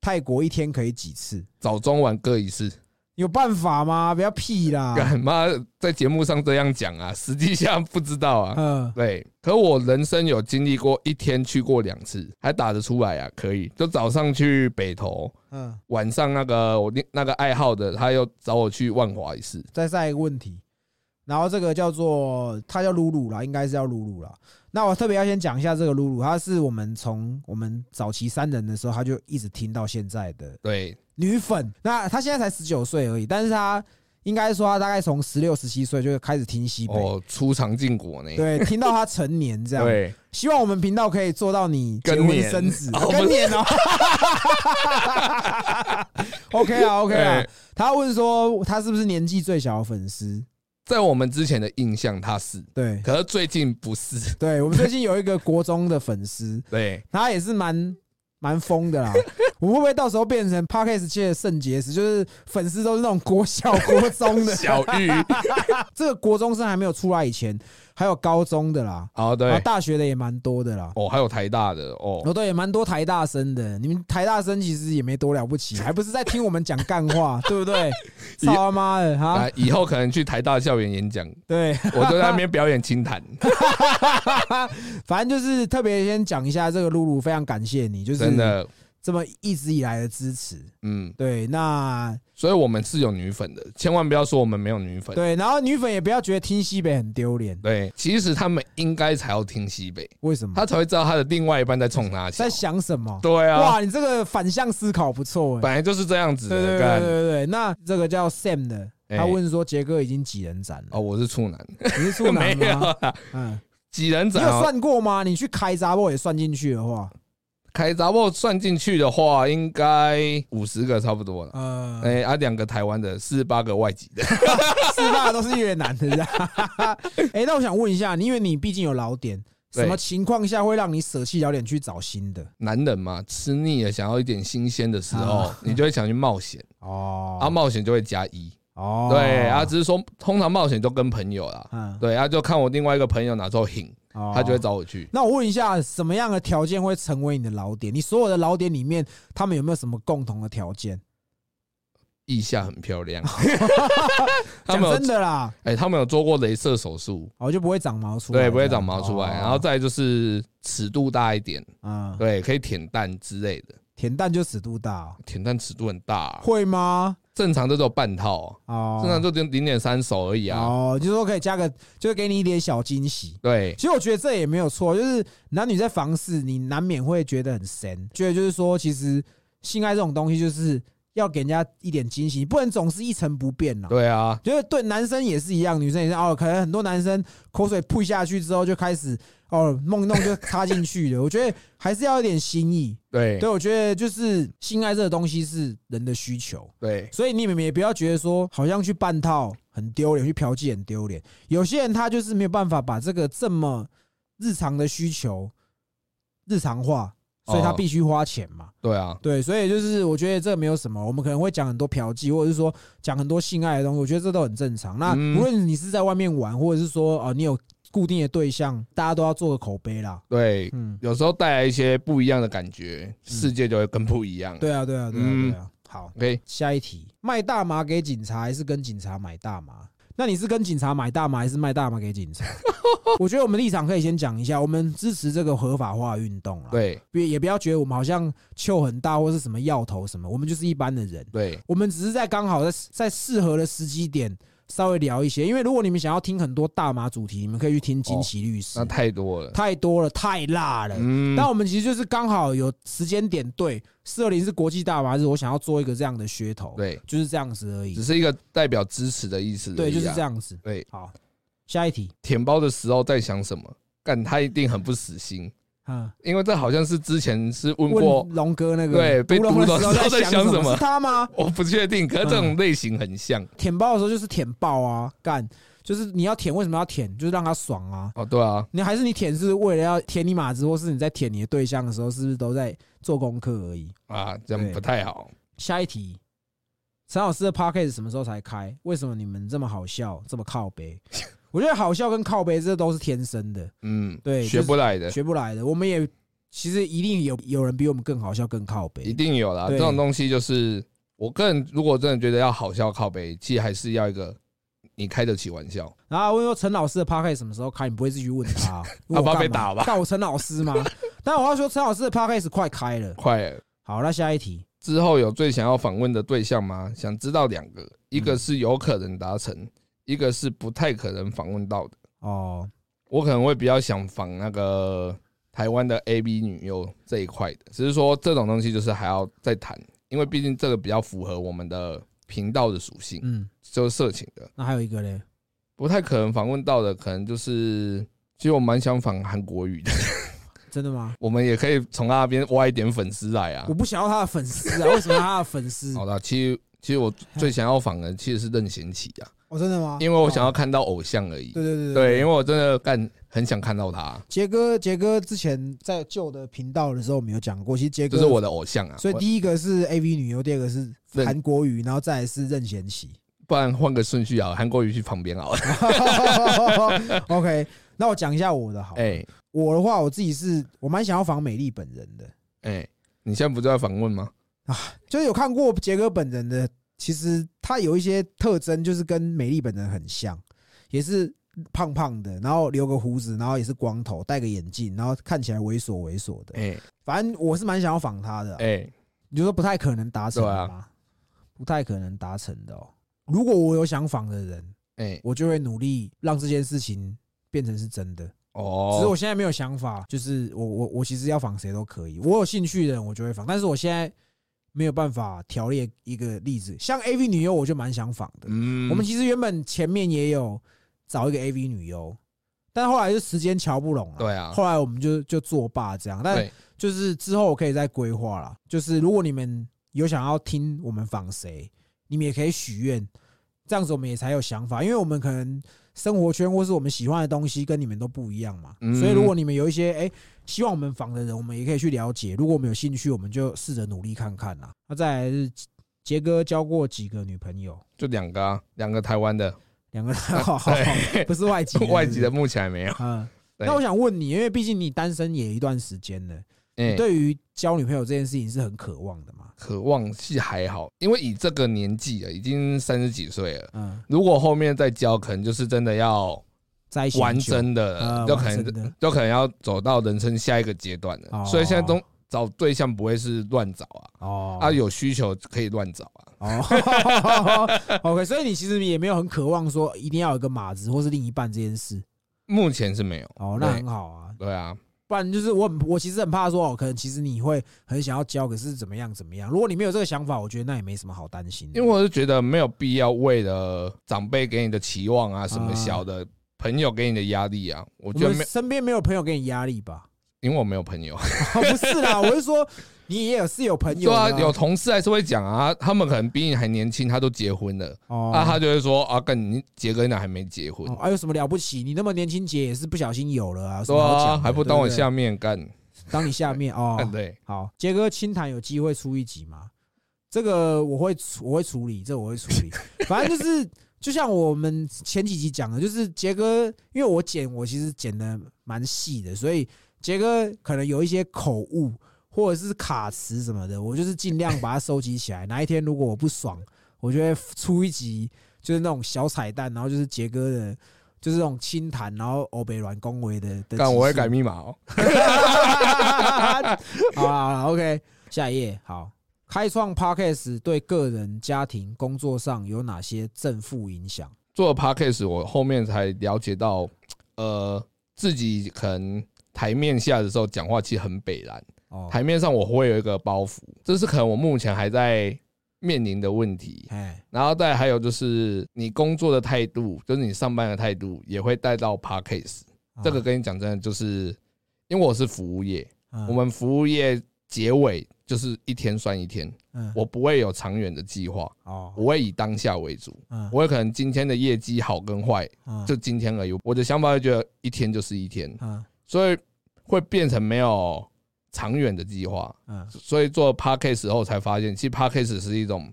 泰国一天可以几次？早中晚各一次。有办法吗？不要屁啦！干嘛在节目上这样讲啊，实际上不知道啊。嗯，对，可我人生有经历过一天去过两次，还打得出来啊，可以。就早上去北投，嗯，晚上那个我那那个爱好的，他又找我去万华一次。再下一个问题，然后这个叫做他叫露露啦，应该是叫露露啦。那我特别要先讲一下这个露露，她是我们从我们早期三人的时候，她就一直听到现在的对，女粉。那她现在才十九岁而已，但是她应该说她大概从十六、十七岁就开始听西北，哦，出场进果呢。对，听到她成年这样。对，希望我们频道可以做到你结婚更年生子，哦更年哦。OK 啊，OK 啊哎。他问说他是不是年纪最小的粉丝？在我们之前的印象他是，对，可是最近不是。对我们最近有一个国中的粉丝，对，他也是蛮蛮疯的啦。我们会不会到时候变成 Parkes 界的圣结石？就是粉丝都是那种国小、国中的。小玉。这个国中生还没有出来以前，还有高中的啦，好，然后对，大学的也蛮多的啦。哦，还有台大的哦，哦，对，也蛮多台大生的。你们台大生其实也没多了不起，还不是在听我们讲干话，对不对？操他妈的哈！啊，以后可能去台大校园演讲，对，我就在那边表演清谈。反正就是特别先讲一下这个露露，非常感谢你，就是真的，这么一直以来的支持。嗯，对，那所以我们是有女粉的，千万不要说我们没有女粉。对，然后女粉也不要觉得听西北很丢脸，对，其实他们应该才要听西北，为什么？他才会知道他的另外一半在冲他笑在。想什么？对啊，哇，你这个反向思考不错哎。本来就是这样子对对对对对对，那这个叫 Sam 的，哎他问说杰哥已经几人斩了？哦，我是处男，你是处男吗？啦，嗯，你有几人斩哦？算过吗？你去开闸波也算进去的话，开杂货算进去的话，应该五十个差不多了。嗯，哎，啊，两个台湾的，四十八个外籍的。四十八都是越南的？哎，那我想问一下，你因为你毕竟有老点，什么情况下会让你舍弃老点去找新的？男人嘛，吃腻了，想要一点新鲜的时候啊，你就会想去冒险，哦，啊，冒险就会加一。哦，对啊，只是说通常冒险都跟朋友啦。嗯，对啊，就看我另外一个朋友哪时候挺，哦他就会找我去。那我问一下，什么样的条件会成为你的老点？你所有的老点里面，他们有没有什么共同的条件？腋下很漂亮，他讲们真的啦，哎，他们有做过镭射手术，哦，就不会长毛出来，对，不会长毛出来。哦然后再就是尺度大一点，嗯，对，可以舔蛋之类的。舔蛋就尺度大哦，舔蛋尺度很大啊，会吗？正常都只有半套，哦，正常就零零点三手而已啊。哦，就是说可以加个，就是给你一点小惊喜。对，其实我觉得这也没有错，就是男女在房事，你难免会觉得很神，觉得就是说，其实性爱这种东西就是要给人家一点惊喜，不能总是一成不变呐。对啊，就是对男生也是一样，女生也是哦。可能很多男生口水吐下去之后就开始哦弄一弄就插进去了。我觉得还是要有点心意。对对，我觉得就是性爱这个东西是人的需求，对，所以你们也不要觉得说好像去半套很丢脸，去嫖妓很丢脸。有些人他就是没有办法把这个这么日常的需求日常化，所以他哦必须花钱嘛。对啊，对，所以就是我觉得这个没有什么，我们可能会讲很多嫖妓，或者是说讲很多性爱的东西，我觉得这都很正常。那嗯无论你是在外面玩，或者是说哦、呃你有固定的对象，大家都要做个口碑啦。对，嗯，有时候带来一些不一样的感觉，世界就会更不一样。对啊，对啊，对啊，嗯对啊。好，，OK，下一题，卖大麻给警察还是跟警察买大麻？那你是跟警察买大麻，还是卖大麻给警察？我觉得我们立场可以先讲一下，我们支持这个合法化运动啦。对别也不要觉得我们好像球很大或是什么要头什么，我们就是一般的人。对我们只是在刚好在在适合的时机点稍微聊一些，因为如果你们想要听很多大麻主题，你们可以去听惊奇律师，那太多了。太多了，太辣了。嗯，但我们其实就是刚好有时间点对，四二零是国际大麻日，我想要做一个这样的噱头，对，就是这样子而已只。是一个代表支持的意思啊。对，就是这样子。对，好，下一题，舔包的时候在想什么？干，他一定很不死心，嗯，因为这好像是之前是问过问，龙哥那个对被毒龙的时候在想什么是他吗？我不确定，可是这种类型很像。舔爆的时候就是舔爆啊，干，就是你要舔，为什么要舔？就是让他爽啊。哦，对啊，你还是你舔是为了要舔你马子，或是你在舔你的对象的时候，是不是都在做功课而已？啊，这样不太好。下一题，陈老师的 podcast 什么时候才开？为什么你们这么好笑，这么靠背？我觉得好笑跟靠背这都是天生的，嗯，对学不来的，学不来的。我们也其实一定有有人比我们更好笑、更靠背一。定有啦。对这种东西就是，我个人如果真的觉得要好笑靠背，其实还是要一个你开得起玩笑。然后问说陈老师的 podcast 什么时候开？你不会自己去问他、问 我怕被打吧告我陈老师吗？但我要说陈老师的 podcast 快开了。快了好，那下一题，之后有最想要访问的对象吗？想知道两个，一个是有可能达成，一个是不太可能访问到的。哦，我可能会比较想访那个台湾的 A B 女优这一块的，只是说这种东西就是还要再谈，因为毕竟这个比较符合我们的频道的属性，嗯，就是色情的，那还有一个嘞，不太可能访问到的，可能就是其实我蛮想访韩国语的，真的吗？我们也可以从他那边挖一点粉丝来啊我。不想要他的粉丝啊，为什么他的粉丝？好的，其实其实我最想要访的其实是任贤齐啊，哦，真的吗？因为我想要哦，看到偶像而已。对对对对，因为我真的干很想看到他，杰哥，杰哥之前在旧的频道的时候，我们有讲过，其实杰哥这是我的偶像啊。所以第一个是 A V 女优，第二个是任韩国语，然后再来是任贤齐。不然换个顺序啊，韩国瑜去旁边好了。OK，那我讲一下我的好了。哎我的话，我自己是我蛮想要访美丽本人的，哎，你现在不是在访问吗？啊就是有看过杰哥本人的，其实他有一些特征，就是跟美丽本人很像，也是胖胖的，然后留个胡子，然后也是光头，戴个眼镜，然后看起来猥琐猥琐的。哎反正我是蛮想要仿他的啊，哎，你就说不太可能达成吗？不太可能达成的哦。如果我有想仿的人，哎我就会努力让这件事情变成是真的。哦只是哦我，现在没有想法，就是我我我其实要仿谁都可以，我有兴趣的人我就会仿，但是我现在没有办法条列一个例子，像 AV 女优我就蛮想仿的。嗯我们其实原本前面也有找一个 AV 女优，但后来就时间瞧不拢了，对啊，后来我们就就作罢这样，但就是之后我可以再规划啦。就是如果你们有想要听我们仿谁，你们也可以许愿，这样子我们也才有想法。因为我们可能生活圈或是我们喜欢的东西跟你们都不一样嘛，嗯所以如果你们有一些哎、希望我们访的人，我们也可以去了解。如果我们有兴趣，我们就试着努力看看啦。那再来是杰哥交过几个女朋友？就两个啊，两个台湾的，两个，好好好不是外籍，外籍的目前还没有。嗯，那我想问你，因为毕竟你单身也一段时间了，哎你，对于交女朋友这件事情是很渴望的嘛？渴望是还好，因为以这个年纪了，已经三十几岁了。嗯，如果后面再交，可能就是真的要完真的了，呃就可能就可能要走到人生下一个阶段了。哦。所以现在都找对象不会是乱找啊，哦。啊有需求可以乱找啊。哦，OK，所以你其实也没有很渴望说一定要有个马子或是另一半这件事。目前是没有。哦，那很好啊。对啊，不然就是我很我其实很怕说哦，可能其实你会很想要交，可是怎么样怎么样？如果你没有这个想法，我觉得那也没什么好担心的。因为我是觉得没有必要为了长辈给你的期望啊，什么小的朋友给你的压力啊，我我觉得没，身边没有朋友给你压力吧？因为我没有朋友。哦不是啦，我是说你也有是有朋友的对啊，有同事还是会讲啊，他们可能比你还年轻，他都结婚了，哦啊，他就会说啊，跟你杰哥那还没结婚哦，，还有什么了不起？你那么年轻结也是不小心有了啊，有什对啊，么好讲的还不当我下面干，当你下面哦。对，好，杰哥清谈有机会出一集吗？这个我会我会处理，这个我会处理。反正就是，就像我们前几集讲的，就是杰哥，因为我剪我其实剪的蛮细的，所以杰哥可能有一些口误或者是卡词什么的，我就是尽量把它收集起来。哪一天如果我不爽，我就会出一集，就是那种小彩蛋，然后就是杰哥的。就是那种清谈，然后欧北软恭维的但。我会改密码哦。好啦好，OK，下一页。好，开创 Podcast 对个人、家庭、工作上有哪些正负影响？做了 podcast，我后面才了解到，呃，自己可能台面下的时候讲话其实很北蓝，哦，台面上我会有一个包袱，这是可能我目前还在面临的问题。哎，然后再还有就是你工作的态度，就是你上班的态度，也会带到 podcast。这个跟你讲真的，就是因为我是服务业，嗯我们服务业结尾就是一天算一天，嗯我不会有长远的计划，哦，我会以当下为主。嗯我会可能今天的业绩好跟坏，嗯就今天而已。我的想法就觉得一天就是一天，嗯所以会变成没有长远的计划。嗯所以做 podcast 后才发现，其实 podcast 是一种，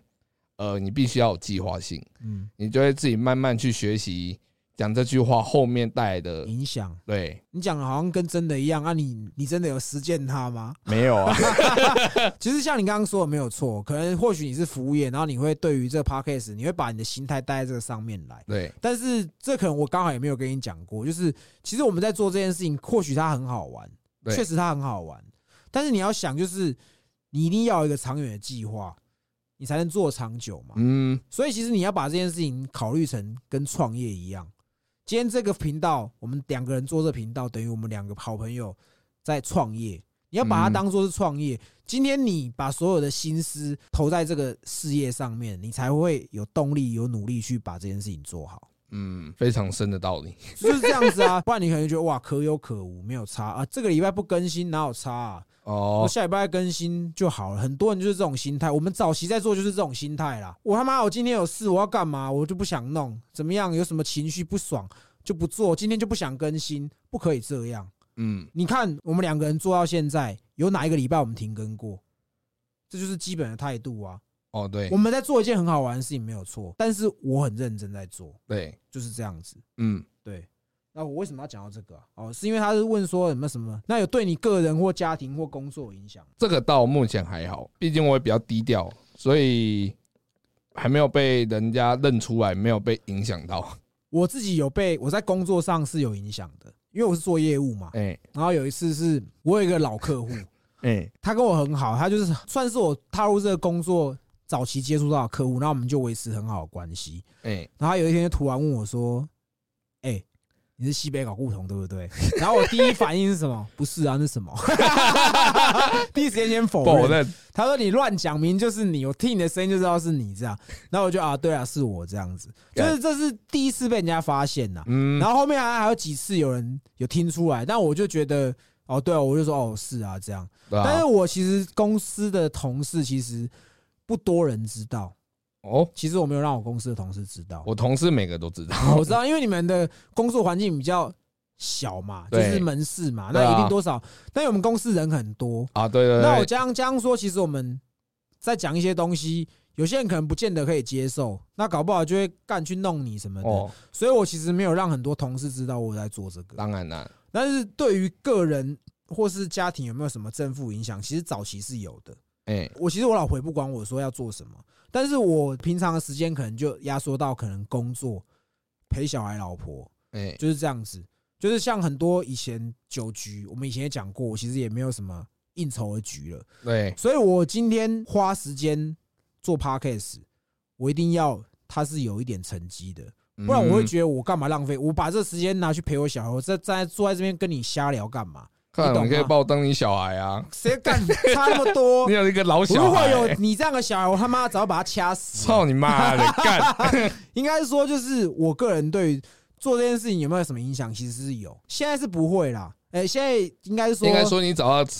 呃，你必须要有计划性，嗯，你就会自己慢慢去学习讲这句话后面带来的。影响。对，你讲的好像跟真的一样啊你！你真的有实践它吗？没有啊，其实像你刚刚说的没有错，可能或许你是服务业，然后你会对于这个 podcast，你会把你的心态带在这个上面来。对，但是这可能我刚好也没有跟你讲过，就是其实我们在做这件事情，或许它很好玩，对确实它很好玩，但是你要想，就是你一定要有一个长远的计划，你才能做长久嘛。嗯，所以其实你要把这件事情考虑成跟创业一样。今天这个频道，我们两个人做这频道，等于我们两个好朋友在创业。你要把它嗯当做是创业。今天你把所有的心思投在这个事业上面，你才会有动力、有努力去把这件事情做好。嗯，非常深的道理。就是这样子啊，不然你可能觉得哇可有可无，没有差啊。这个礼拜不更新哪有差啊？哦，下礼拜更新就好了。很多人就是这种心态，我们早期在做就是这种心态啦。我他妈我今天有事，我要干嘛？我就不想弄，怎么样？有什么情绪不爽就不做，今天就不想更新，不可以这样。嗯，你看我们两个人做到现在，有哪一个礼拜我们停更过？这就是基本的态度啊。哦，对我，们在做一件很好玩的事情，没有错，但是我很认真在做，对，就是这样子。嗯，对，那我为什么要讲到这个啊？哦，是因为他是问说有没有什么，那有对你个人或家庭或工作有影响？这个到目前还好，毕竟我也比较低调，所以还没有被人家认出来，没有被影响到。我自己有被我在工作上是有影响的，因为我是做业务嘛。哎然后有一次是我有一个老客户，哎，他跟我很好，他就是算是我踏入这个工作早期接触到的客户，然后我们就维持很好的关系。哎，然后有一天就突然问我说：“哎、你是西北搞固酮对不对？” 然后我第一反应是什么？不是啊，那是什么？第一时间先否认。否认，他说：“你乱讲，明明就是你，我听你的声音就知道是你这样。”然后我就啊，对啊，是我这样子，就是这是第一次被人家发现呐。嗯，然后后面还还有几次有人有听出来，但我就觉得哦，对啊，我就说哦是啊这样。啊但是我其实公司的同事其实不多人知道，哦，其实我没有让我公司的同事知道。我同事每个都知道，哦 我知道，因为你们的工作环境比较小嘛，就是门市嘛，那一定多少。但我们公司人很多，啊，对对那我对，这样这样说，其实我们在讲一些东西，有些人可能不见得可以接受，那搞不好就会干去弄你什么的。哦，所以我其实没有让很多同事知道我在做这个。当然啦，但是对于个人或是家庭有没有什么正负影响，其实早期是有的。哎，我其实我老婆也不管我说要做什么，但是我平常的时间可能就压缩到可能工作、陪小孩、老婆，哎，就是这样子。就是像很多以前酒局，我们以前也讲过，我其实也没有什么应酬的局了。对，所以我今天花时间做 podcast，我一定要它是有一点成绩的，不然我会嗯觉得我干嘛浪费？我把这时间拿去陪我小孩，我在在坐在这边跟你瞎聊干嘛？看你可以把我当你小孩啊，谁敢差那么多 你？有一个老小如果有，你这样的小孩，我他妈早把他掐死。操你妈的干！应该是说，就是我个人对做这件事情有没有什么影响，其实是有，现在是不会啦。哎，现在应该是说，应该说你找到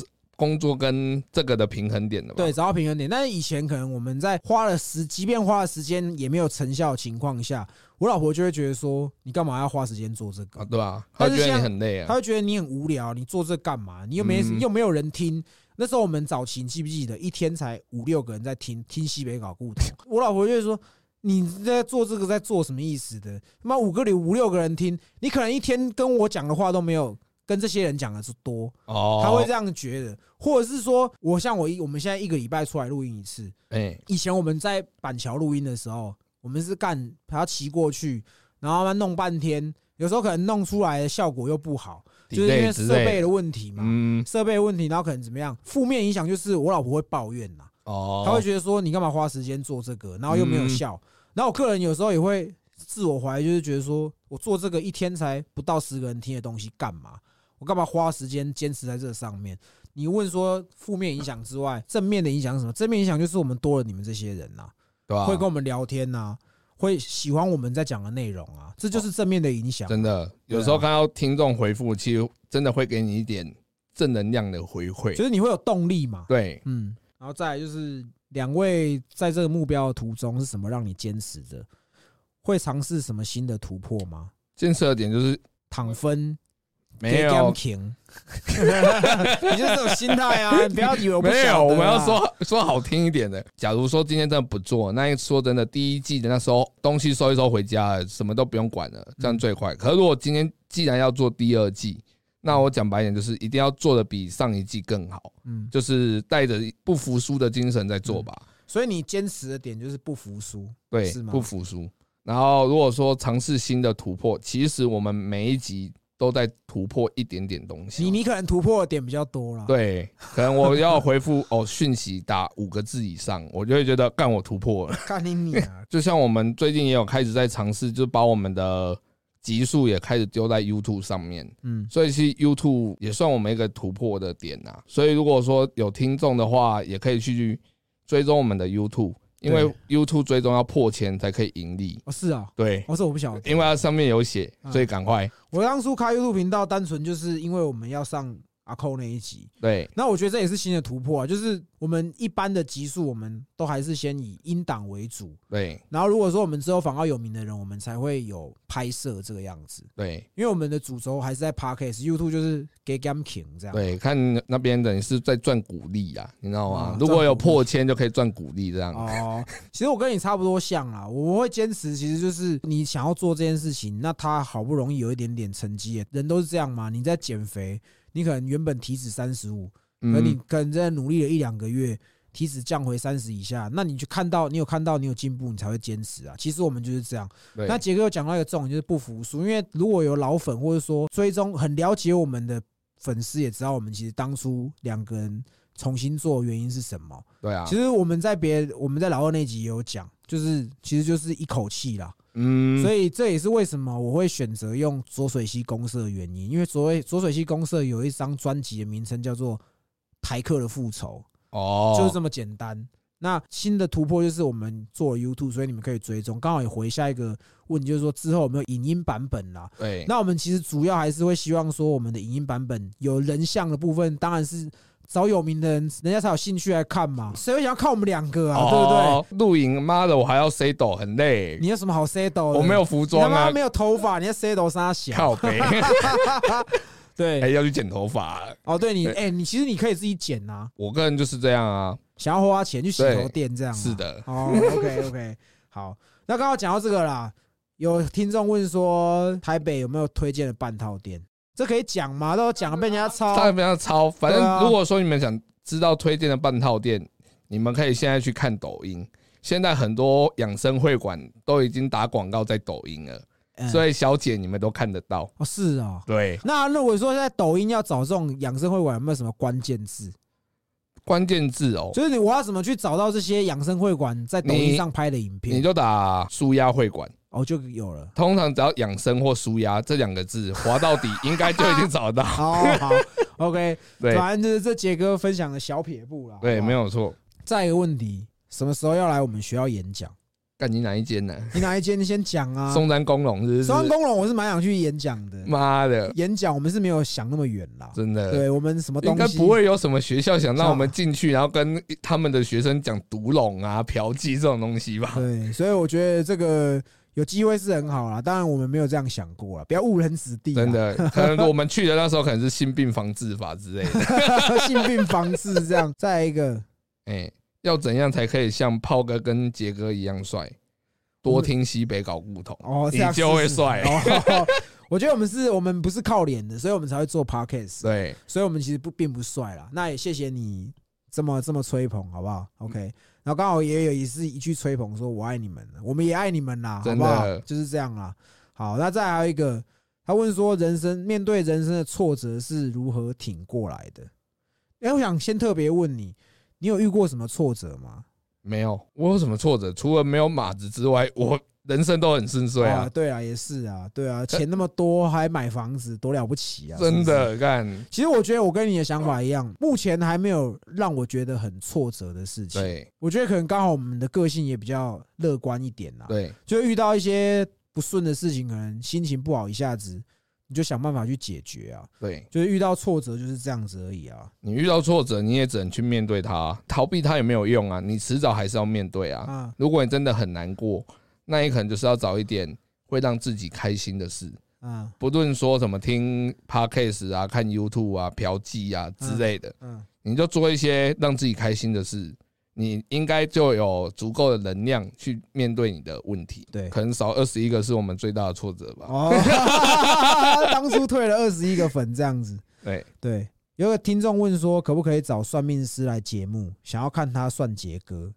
工作跟这个的平衡点的吧？对，找到平衡点。但是以前可能我们在花了时，即便花了时间也没有成效的情况下，我老婆就会觉得说，你干嘛要花时间做这个啊，？对吧？他觉得你很累啊，她会觉得你很无聊，你做这干嘛？你又没嗯又没有人听。那时候我们早期，你记不记得一天才五六个人在听 听西北搞故事？我老婆就会说。你在做这个在做什么意思的？他妈五个里五六个人听，你可能一天跟我讲的话都没有跟这些人讲的是多，哦，他会这样觉得，或者是说，我像我一我们现在一个礼拜出来录音一次，哎，以前我们在板桥录音的时候，我们是干还要骑过去，然后慢慢弄半天，有时候可能弄出来的效果又不好，就是因为设备的问题嘛，嗯，设备的问题，然后可能怎么样，负面影响就是我老婆会抱怨呐，哦，她会觉得说你干嘛花时间做这个，然后又没有效，然后我个人有时候也会自我怀疑，就是觉得说我做这个一天才不到十个人听的东西干嘛？我干嘛花时间坚持在这上面？你问说负面影响之外，正面的影响是什么？正面影响就是我们多了你们这些人呐、对吧？会跟我们聊天呐、会喜欢我们在讲的内容啊，这就是正面的影响。真的，有时候看到听众回复，其实真的会给你一点正能量的回馈就。是你会有动力嘛？对，嗯，然后再来就是两位在这个目标的途中是什么让你坚持着？会尝试什么新的突破吗？坚持的点就是躺分没有，你就是这种心态啊！你不要以为我不没有，我们要说说好听一点的。假如说今天真的不做，那说真的，第一季的那时候东西收一收回家了，什么都不用管了，这样最快。可是如果今天既然要做第二季，那我讲白一点，就是一定要做的比上一季更好，嗯，就是带着不服输的精神在做吧。所以你坚持的点就是不服输，对是，吗不服输。然后如果说尝试新的突破，其实我们每一集都在突破一点点东西。你你可能突破的点比较多了。，对，可能我要回复 哦讯息打五个字以上，我就会觉得干我突破了。干你你啊，就像我们最近也有开始在尝试，就把我们的集数也开始丢在 YouTube 上面，嗯，所以其实 YouTube 也算我们一个突破的点呐。所以如果说有听众的话，也可以去追踪我们的 YouTube，因为 YouTube 追踪要破千才可以盈利。哦是啊，对，哦是我不晓得，因为它上面有写，嗯。所以赶快。我当初开 YouTube 频道，单纯就是因为我们要上阿扣那一集，对那我觉得这也是新的突破啊，就是我们一般的集数，我们都还是先以音档为主，对然后如果说我们之后访到有名的人，我们才会有拍摄这个样子，对因为我们的主轴还是在 Parkes，YouTube 就是给 Game King 这样。对，看那边的你是在赚股利啊，你知道吗啊？如果有破千就可以赚股利这样。哦，其实我跟你差不多像啦，我们会坚持，其实就是你想要做这件事情，那他好不容易有一点点成绩，人都是这样嘛。你在减肥，你可能原本体脂三十五，可你嗯，可能在努力了一两个月，体脂降回三十以下，那你就看到你有看到你有进步，你才会坚持啊。其实我们就是这样。那杰哥有讲到一个重点，就是不服输，因为如果有老粉或者说追踪很了解我们的粉丝，也知道我们其实当初两个人重新做的原因是什么。对啊其，实我们在别我们在老二那集也有讲，就是其实就是一口气啦，嗯，所以以这也是为什么我会选择用浊水溪公社的原因，因为所谓浊水溪公社有一张专辑的名称叫做《台客的复仇》，哦，就是这么简单。那新的突破就是我们做了 YouTube，所以你们可以追踪。刚好也回下一个问题，就是说之后有没有影音版本啦？对，那我们其实主要还是会希望说，我们的影音版本有人像的部分，当然是找有名的人，人家才有兴趣来看嘛。谁会想要看我们两个啊？对不对？哦，露营，妈的，我还要 say 抖，很累。你有什么好 say 的？我没有服装啊妈没，有头发，你要 say 头啥小？靠背，对，哎，要去剪头发。哦，对你，对哎，你其实你可以自己剪啊，我个人就是这样啊，想要花钱去洗头店这样。是。的，哦，OK OK，好。那刚刚讲到这个啦，有听众问说台北有没有推荐的半套店？这可以讲吗？都讲了被人家抄。大家不要抄。反正如果说你们想知道推荐的半套店，你们可以现在去看抖音。现在很多养生会馆都已经打广告在抖音了，嗯所以小姐你们都看得到。哦，是哦。对，那如果说在抖音要找这种养生会馆，有没有什么关键字？关键字哦，就是你我要怎么去找到这些养生会馆在抖音上拍的影片你片？就打舒压会馆。哦，就有了。通常只要养生或舒压这两个字，滑到底应该就已经找到。好，好 OK，对反正就是这杰哥分享的小撇步啦。对，好好没。有错。再一个问题，什么时候要来我们学校演讲？干你哪一间呢？你哪一间？你先讲啊。松山工龙是不是？松山公龙，我是蛮想去演讲的。妈的，演讲我们是没有想那么远啦。真的。对我们什么应该东西不会有什么学校想让我们进去，然后跟他们的学生讲毒龙啊、嫖妓这种东西吧？对，所以我觉得这个有机会是很好啦。当然我们没有这样想过啦，不要误人子弟。真，的，可能我们去的那时候可能是性病防治法之类的。性病防治这样。再一个，哎，要怎样才可以像炮哥跟杰哥一样帅？多听西北搞不同哦，这你样就会帅。哦，我觉得我们是我们不是靠脸的，所以我们才会做 podcast。对，所以我们其实不并不帅啦。那也谢谢你这么这么吹捧，好不好？OK，然后刚好也有也是一句吹捧，说我爱你们，我们也爱你们啦，好不好？就是这样啦。好，那再还有一个，他问说，人生面对人生的挫折是如何挺过来的？哎，我想先特别问你，你有遇过什么挫折吗？没有，我有什么挫折？除了没有马子之外，我人生都很顺遂啊！对啊，也是啊，对啊，钱那么多还买房子，多了不起啊！真的干，其实我觉得我跟你的想法一样，目前还没有让我觉得很挫折的事情。对我觉得可能刚好我们的个性也比较乐观一点啦，对就遇到一些不顺的事情，可能心情不好，一下子你就想办法去解决啊。对，就是遇到挫折就是这样子而已啊。你遇到挫折，你也只能去面对它，逃避它也没有用啊！你迟早还是要面对啊！啊如果你真的很难过，那你可能就是要找一点会让自己开心的事，啊不论说什么听 podcast 啊、看 YouTube 啊、嫖妓啊之类的，嗯，你就做一些让自己开心的事，你应该就有足够的能量去面对你的问题。对可能少二十一个是我们最大的挫折吧。哦，当初退了二十一个粉这样子。对，对，有个听众问说，可不可以找算命师来节目，想要看他算杰哥。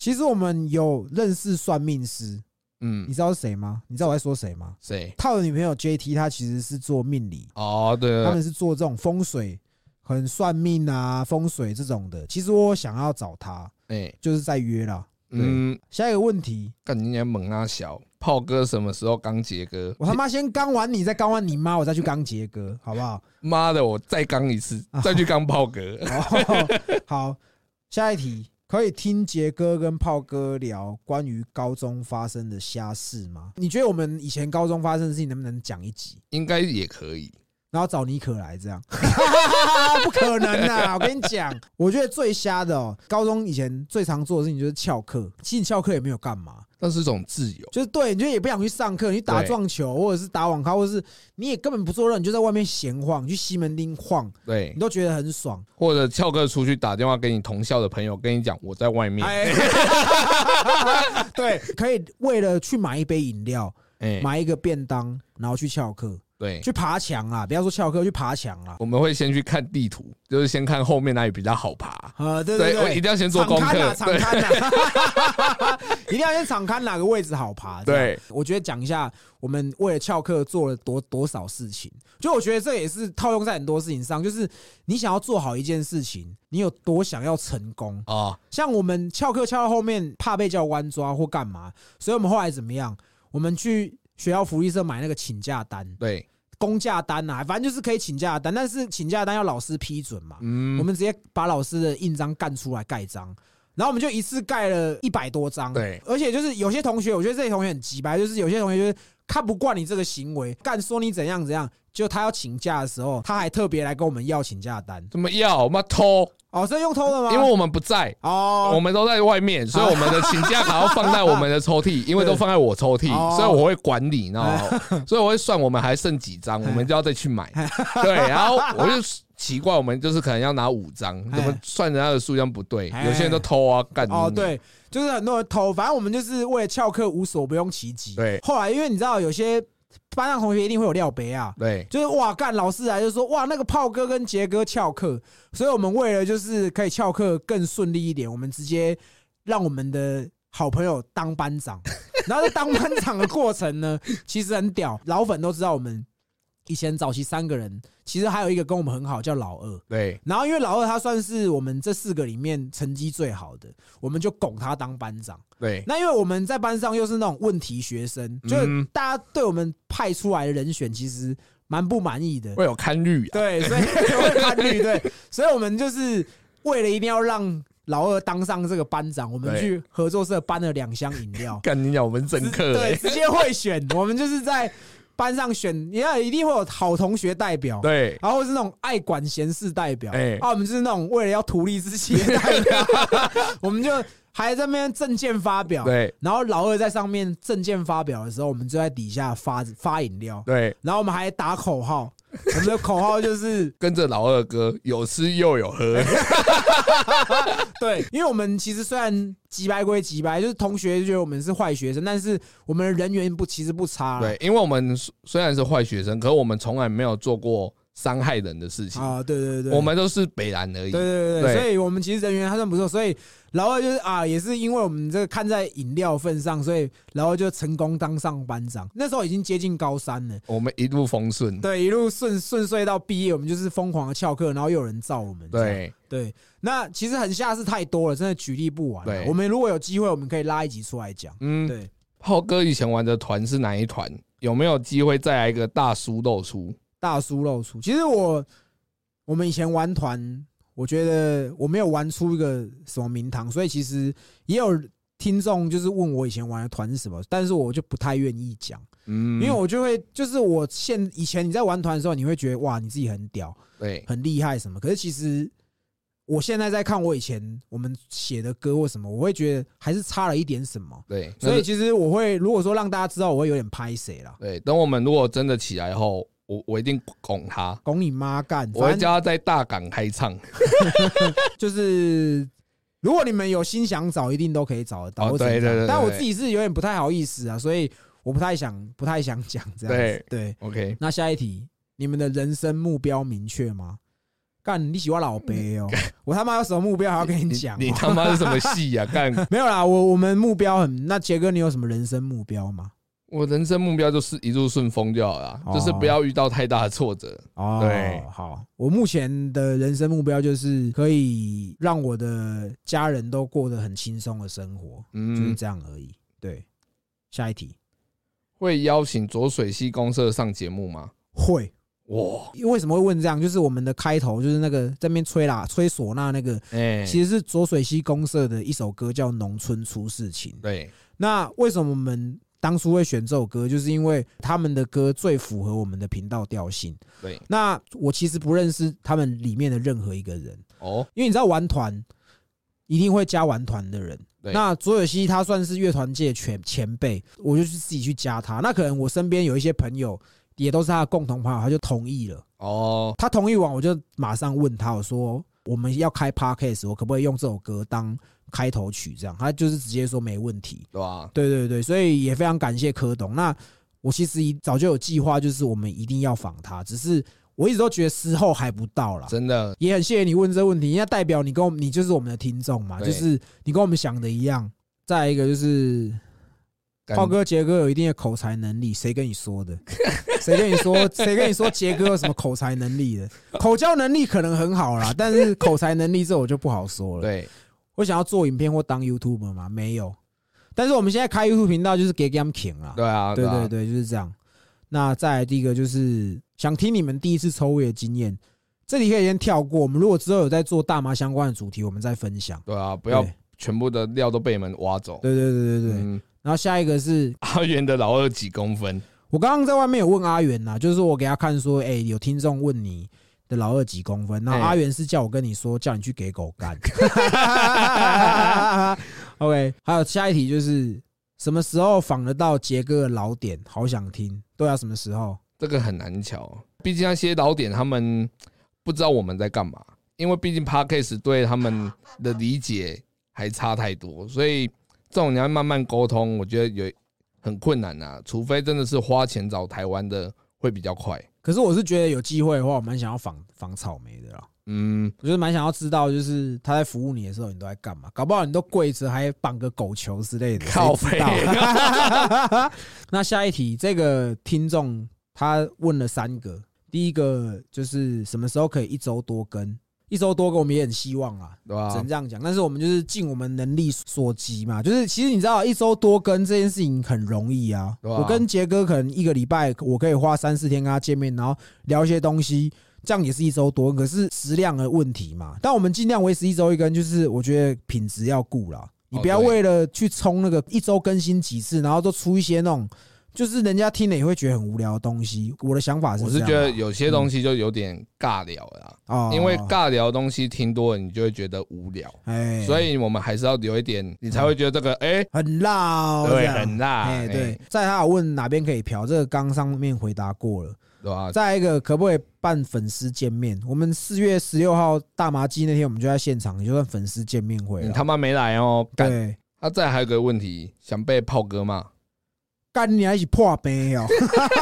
其实我们有认识算命师，嗯你嗯，知道是谁吗？你知道我在说谁吗？谁？他的女朋友 JT，她其实是做命理，哦，对他们是做这种风水、很算命啊、风水这种的。其实我想要找他，哎，就是在约啦。嗯，下一个问题，干你娘猛啊小炮哥什么时候刚杰哥？我他妈先刚完你，再刚完你妈，我再去刚杰哥，好不好？妈的，我再刚一次，再去刚炮哥。哦好，下一题，可以听杰哥跟炮哥聊关于高中发生的瞎事吗？你觉得我们以前高中发生的事情能不能讲一集？应该也可以。然后找尼可来这样，不可能啊！我跟你讲，我觉得最瞎的哦，高中以前最常做的事情就是翘课。其实你翘课也没有干嘛，那是一种自由。就是对，你就也不想去上课，你去打撞球或者是打网咖，或者是你也根本不做任，你就在外面闲晃，你去西门町晃，对你，都觉得很爽。或者翘课出去打电话给你同校的朋友，跟你讲我在外面。哎，对，可以为了去买一杯饮料，哎，买一个便当，然后去翘课，对，去爬墙啊！不要说翘课，去爬墙啊！我们会先去看地图，就是先看后面哪里比较好爬。啊，对对，对我一定要先做功课。一定要先敞开哪个位置好爬。对，我觉得讲一下我们为了翘课做了多多少事情。就我觉得这也是套用在很多事情上，就是你想要做好一件事情，你有多想要成功。啊，像我们翘课翘到后面，怕被教官抓或干嘛，所以我们后来怎么样？我们去学校福利社买那个请假单、对，公假单啊，反正就是可以请假单，但是请假单要老师批准嘛。嗯，我们直接把老师的印章干出来盖章，然后我们就一次盖了一百多张。对，而且就是有些同学，我觉得这些同学很急白，就是有些同学就是看不惯你这个行为，干说你怎样怎样，就他要请假的时候，他还特别来跟我们要请假单。怎么要？我们偷，哦，这用偷的吗？因为我们不在。哦，我们都在外面，所以我们的请假卡要放在我们的抽屉，因为都放在我抽屉，哦所以我会管理，你知道吗？所以我会算我们还剩几张，我们就要再去买。对，然后我就奇怪，我们就是可能要拿五张，怎么算人家的数量不对？哎有些人都偷啊，干你哦，对，就是很多人偷，反正我们就是为了翘课无所不用其极。对后来因为你知道有些班上同学一定会有料杯啊，对就是哇干老师来就说哇那个炮哥跟杰哥翘课，所以我们为了就是可以翘课更顺利一点，我们直接让我们的好朋友当班长。然后在当班长的过程呢，其实很屌，老粉都知道我们以前早期三个人，其实还有一个跟我们很好叫老二。对。然后因为老二他算是我们这四个里面成绩最好的，我们就拱他当班长。对。那因为我们在班上又是那种问题学生，就是嗯大家对我们派出来的人选其实蛮不满意的。会有看绿啊，对，所以 会看绿，对，所以我们就是为了一定要让老二当上这个班长，我们去合作社搬了两箱饮料，干你讲我们政客对，欸，直接会选，我们就是在班上选，你看一定会有好同学代表，对，然后是那种爱管闲事代表，哎。啊，我们就是那种为了要图利自己的代表，我们就还在那边证件发表，对。然后老二在上面证件发表的时候，我们就在底下发发饮料，对，然后我们还打口号，我们的口号就是跟着老二哥有吃又有喝，对，因为我们其实虽然几白归几白，就是同学就觉得我们是坏学生，但是我们的人缘不其实不差对，因为我们虽然是坏学生，可是我们从来没有做过伤害人的事情，啊，对对对，我们都是北蓝而已对。对对所以我们其实人缘还算不错，所以然后就是啊，也是因为我们这个看在饮料份上，所以然后就成功当上班长。那时候已经接近高三了，我们一路风顺，对，一路顺顺遂到毕业，我们就是疯狂的翘课，然后又有人罩我们。对，对，那其实很下是太多了，真的举例不完啊。对我们如果有机会，我们可以拉一集出来讲。嗯，对，浩哥以前玩的团是哪一团？有没有机会再来一个大叔露出？大叔露出。其实我我们以前玩团，我觉得我没有玩出一个什么名堂，所以其实也有听众就是问我以前玩的团是什么，但是我就不太愿意讲，嗯，因为我就会就是我现以前你在玩团的时候，你会觉得哇你自己很屌对。很厉害什么，可是其实。我现在在看我以前我们写的歌或什么，我会觉得还是差了一点什么，对，所以其实我会如果说让大家知道，我会有点拍谁了，对，等我们如果真的起来后，我我一定拱他，拱你妈干，我会叫他在大港开唱。就是如果你们有心想找，一定都可以找得到。对对对对但我自己是有点不太好意思啊，所以我不太想不太想讲这样子。对，OK，那下一题，你们的人生目标明确吗？干，你喜欢老杯哦，我他妈有什么目标还要跟你讲哦？你 他妈是什么戏呀、干！没有啦，我我们目标很。那杰哥，你有什么人生目标吗？我人生目标就是一路顺风就好了，哦就是不要遇到太大的挫折。哦，对好，我目前的人生目标就是可以让我的家人都过得很轻松的生活，嗯就是嗯，这样而已。对，下一题会邀请浊水溪公社上节目吗？会。哇，因为什么会问这样？就是我们的开头，就是那个在那边吹啦、吹唢呐那个，哎、其实是浊水溪公社的一首歌，叫《农村出事情》。对，那为什么我们当初会选这首歌？就是因为他们的歌最符合我们的频道调性。对，那我其实不认识他们里面的任何一个人，哦，因为你知道玩团一定会加玩团的人。那左有西他算是乐团界前前辈，我就去自己去加他。那可能我身边有一些朋友也都是他的共同朋友，他就同意了。哦，他同意完，我就马上问他，我说我们要开 podcast，我可不可以用这首歌当开头曲？这样，他就是直接说没问题。对吧？对对对，所以也非常感谢柯董。那我其实早就有计划，就是我们一定要访他，只是我一直都觉得时候还不到啦。真的，也很谢谢你问这个问题，因为代表你跟我们，你就是我们的听众嘛，就是你跟我们想的一样。再一个就是感浩哥、杰哥有一定的口才能力，谁跟你说的？谁跟你说？谁跟你说杰哥有什么口才能力的？口交能力可能很好啦，但是口才能力这我就不好说了。对，我想要做影片或当 YouTuber 吗？没有。但是我们现在开 YouTube 频道就是给 Game King 啦。对啊，啊对对，对，就是这样。那再来第一个就是想听你们第一次抽烟的经验，这里可以先跳过。我们如果之后有在做大麻相关的主题，我们再分享。对啊，不要全部的料都被你们挖走。对对对对对。嗯，然后下一个是 阿元的老二几公分？我刚刚在外面有问阿元呐，就是我给他看说，哎，有听众问你的老二几公分，然后哎阿元是叫我跟你说，叫你去给狗干。OK，还有下一题就是什么时候访得到杰哥的老点？好想听。对啊，什么时候？这个很难瞧，毕竟那些老点他们不知道我们在干嘛，因为毕竟 Podcast 对他们的理解还差太多，所以这种你要慢慢沟通，我觉得有很困难啊。除非真的是花钱找台湾的，会比较快。可是我是觉得有机会的话，我蛮想要仿仿草莓的啦。嗯，我就是蛮想要知道，就是他在服务你的时候，你都在干嘛？搞不好你都跪着，还绑个狗球之类的，靠谁知道？那下一题，这个听众他问了三个，第一个就是什么时候可以一周多更？一周多，我们也很希望啊，对吧只能？这样讲。但是我们就是尽我们能力所及嘛，就是其实你知道，一周多更这件事情很容易啊我跟杰哥可能一个礼拜，我可以花三四天跟他见面，然后聊一些东西，这样也是一周多，可是食量的问题嘛。但我们尽量维持一周一更，就是我觉得品质要顾了。你不要为了去冲那个一周更新几次，然后都出一些那种，就是人家听了也会觉得很无聊的东西。我的想法是我是觉得有些东西就有点尬聊了啦，哦，因为尬聊的东西听多了，你就会觉得无聊，哎，所以我们还是要留一点，你才会觉得这个哎，很辣哦，对很辣哎，哎对，在他有问哪边可以嫖，这个刚上面回答过了。对吧？再一个，可不可以办粉丝见面？我们四月十六号大麻鸡那天，我们就在现场，也就算粉丝见面会。你他妈没来哦，干！对，啊，再还有个问题，想被炮哥骂，干你还一起破杯哦，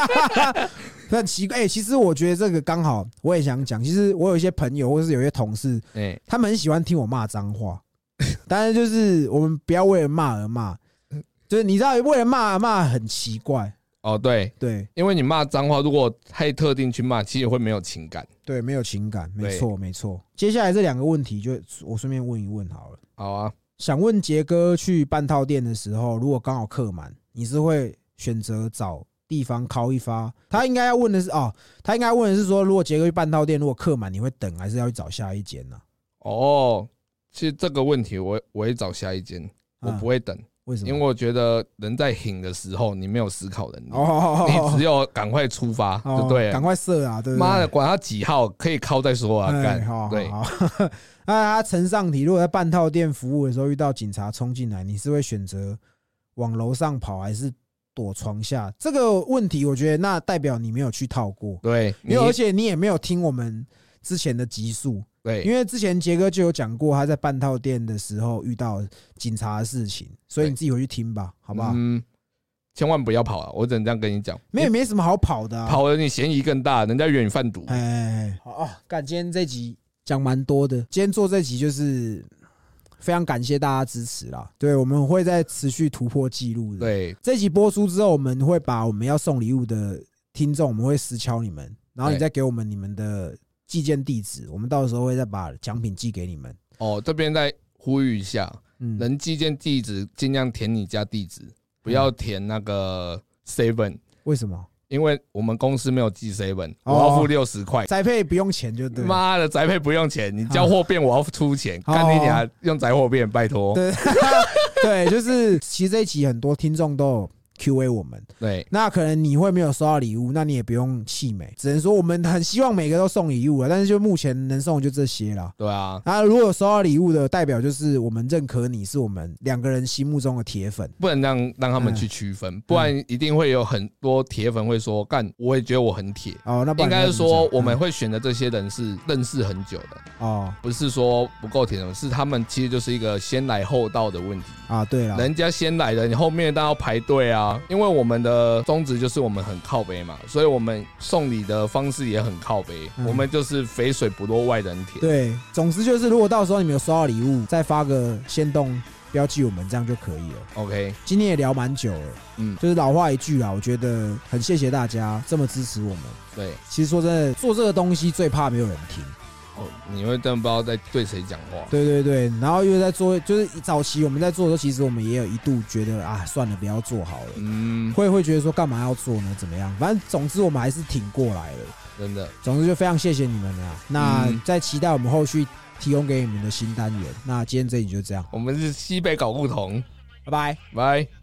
很奇怪。哎，其实我觉得这个刚好，我也想讲。其实我有一些朋友，或是有一些同事，哎，他们很喜欢听我骂脏话，但是就是我们不要为了骂而骂，就是你知道，为了骂而骂很奇怪。哦对，对因为你骂脏话，如果太特定去骂，其实会没有情感。对，没有情感，没错没错。接下来这两个问题，就我顺便问一问好了。好啊，想问杰哥去半套店的时候，如果刚好客满，你是会选择找地方敲一发？他应该要问的是哦，他应该问的是说，如果杰哥去半套店，如果客满，你会等还是要去找下一间呢？哦，其实这个问题我我会找下一间，我不会，会等，为什么？因为我觉得人在醒的时候，你没有思考能力，哦，你只有赶快出发就对。赶快射啊，对不对？妈的，管他几号可以敲再说啊！哎干对，好 那他呈上题，如果在半套店服务的时候遇到警察冲进来，你是会选择往楼上跑，还是躲床下？这个问题，我觉得那代表你没有去套过，对，因为而且你也没有听我们之前的集数，对，因为之前杰哥就有讲过他在半套店的时候遇到警察的事情，所以你自己回去听吧，好不好？嗯，千万不要跑啊！我只能这样跟你讲，没有没什么好跑的、啊，跑了你嫌疑更大，人家以为你贩毒。哎，好哦，干，今天这集讲蛮多的。今天做这集就是非常感谢大家支持啦。对，我们会在持续突破记录的。，对，这集播出之后，我们会把我们要送礼物的听众，我们会私敲你们，然后你再给我们你们的寄件地址，我们到时候会再把奖品寄给你们。哦，这边再呼吁一下，嗯，能寄件地址尽量填你家地址，不要填那个 seven，为什么？因为我们公司没有寄 seven，我哦要付六十块。宅配不用钱就对。妈的，宅配不用钱，你交货变我要出钱，哦干你俩用宅货变，拜托。对 对，就是其实这一集很多听众都有 Q&A 我们，对那可能你会没有收到礼物，那你也不用气馁，只能说我们很希望每个都送礼物了，但是就目前能送的就这些啦。对啊，那，如果收到礼物的，代表就是我们认可你是我们两个人心目中的铁粉。不能让让他们去区嗯分，不然一定会有很多铁粉会说，干，我也觉得我很铁。哦，那不应该是说我们会选择这些人是认识很久的，嗯哦不是说不够铁粉，是他们其实就是一个先来后到的问题。啊，对了，人家先来的，你后面当然要排队啊。因为我们的宗旨就是我们很靠北嘛，所以我们送礼的方式也很靠北。嗯我们就是肥水不落外人田。对，总之就是如果到时候你们有收到礼物，再发个先动标记我们，这样就可以了。OK，今天也聊蛮久了，嗯，就是老话一句啦，我觉得很谢谢大家这么支持我们。对，其实说真的，做这个东西最怕没有人听。哦，你会真的不知道在对谁讲话。对对对，然后又在做，就是早期我们在做的时候，其实我们也有一度觉得啊，算了，不要做好了，嗯，会会觉得说干嘛要做呢？怎么样？反正总之我们还是挺过来了。真的，总之就非常谢谢你们了。那嗯在期待我们后续提供给你们的新单元。那今天这里就这样，我们是西北搞不同，拜拜。拜。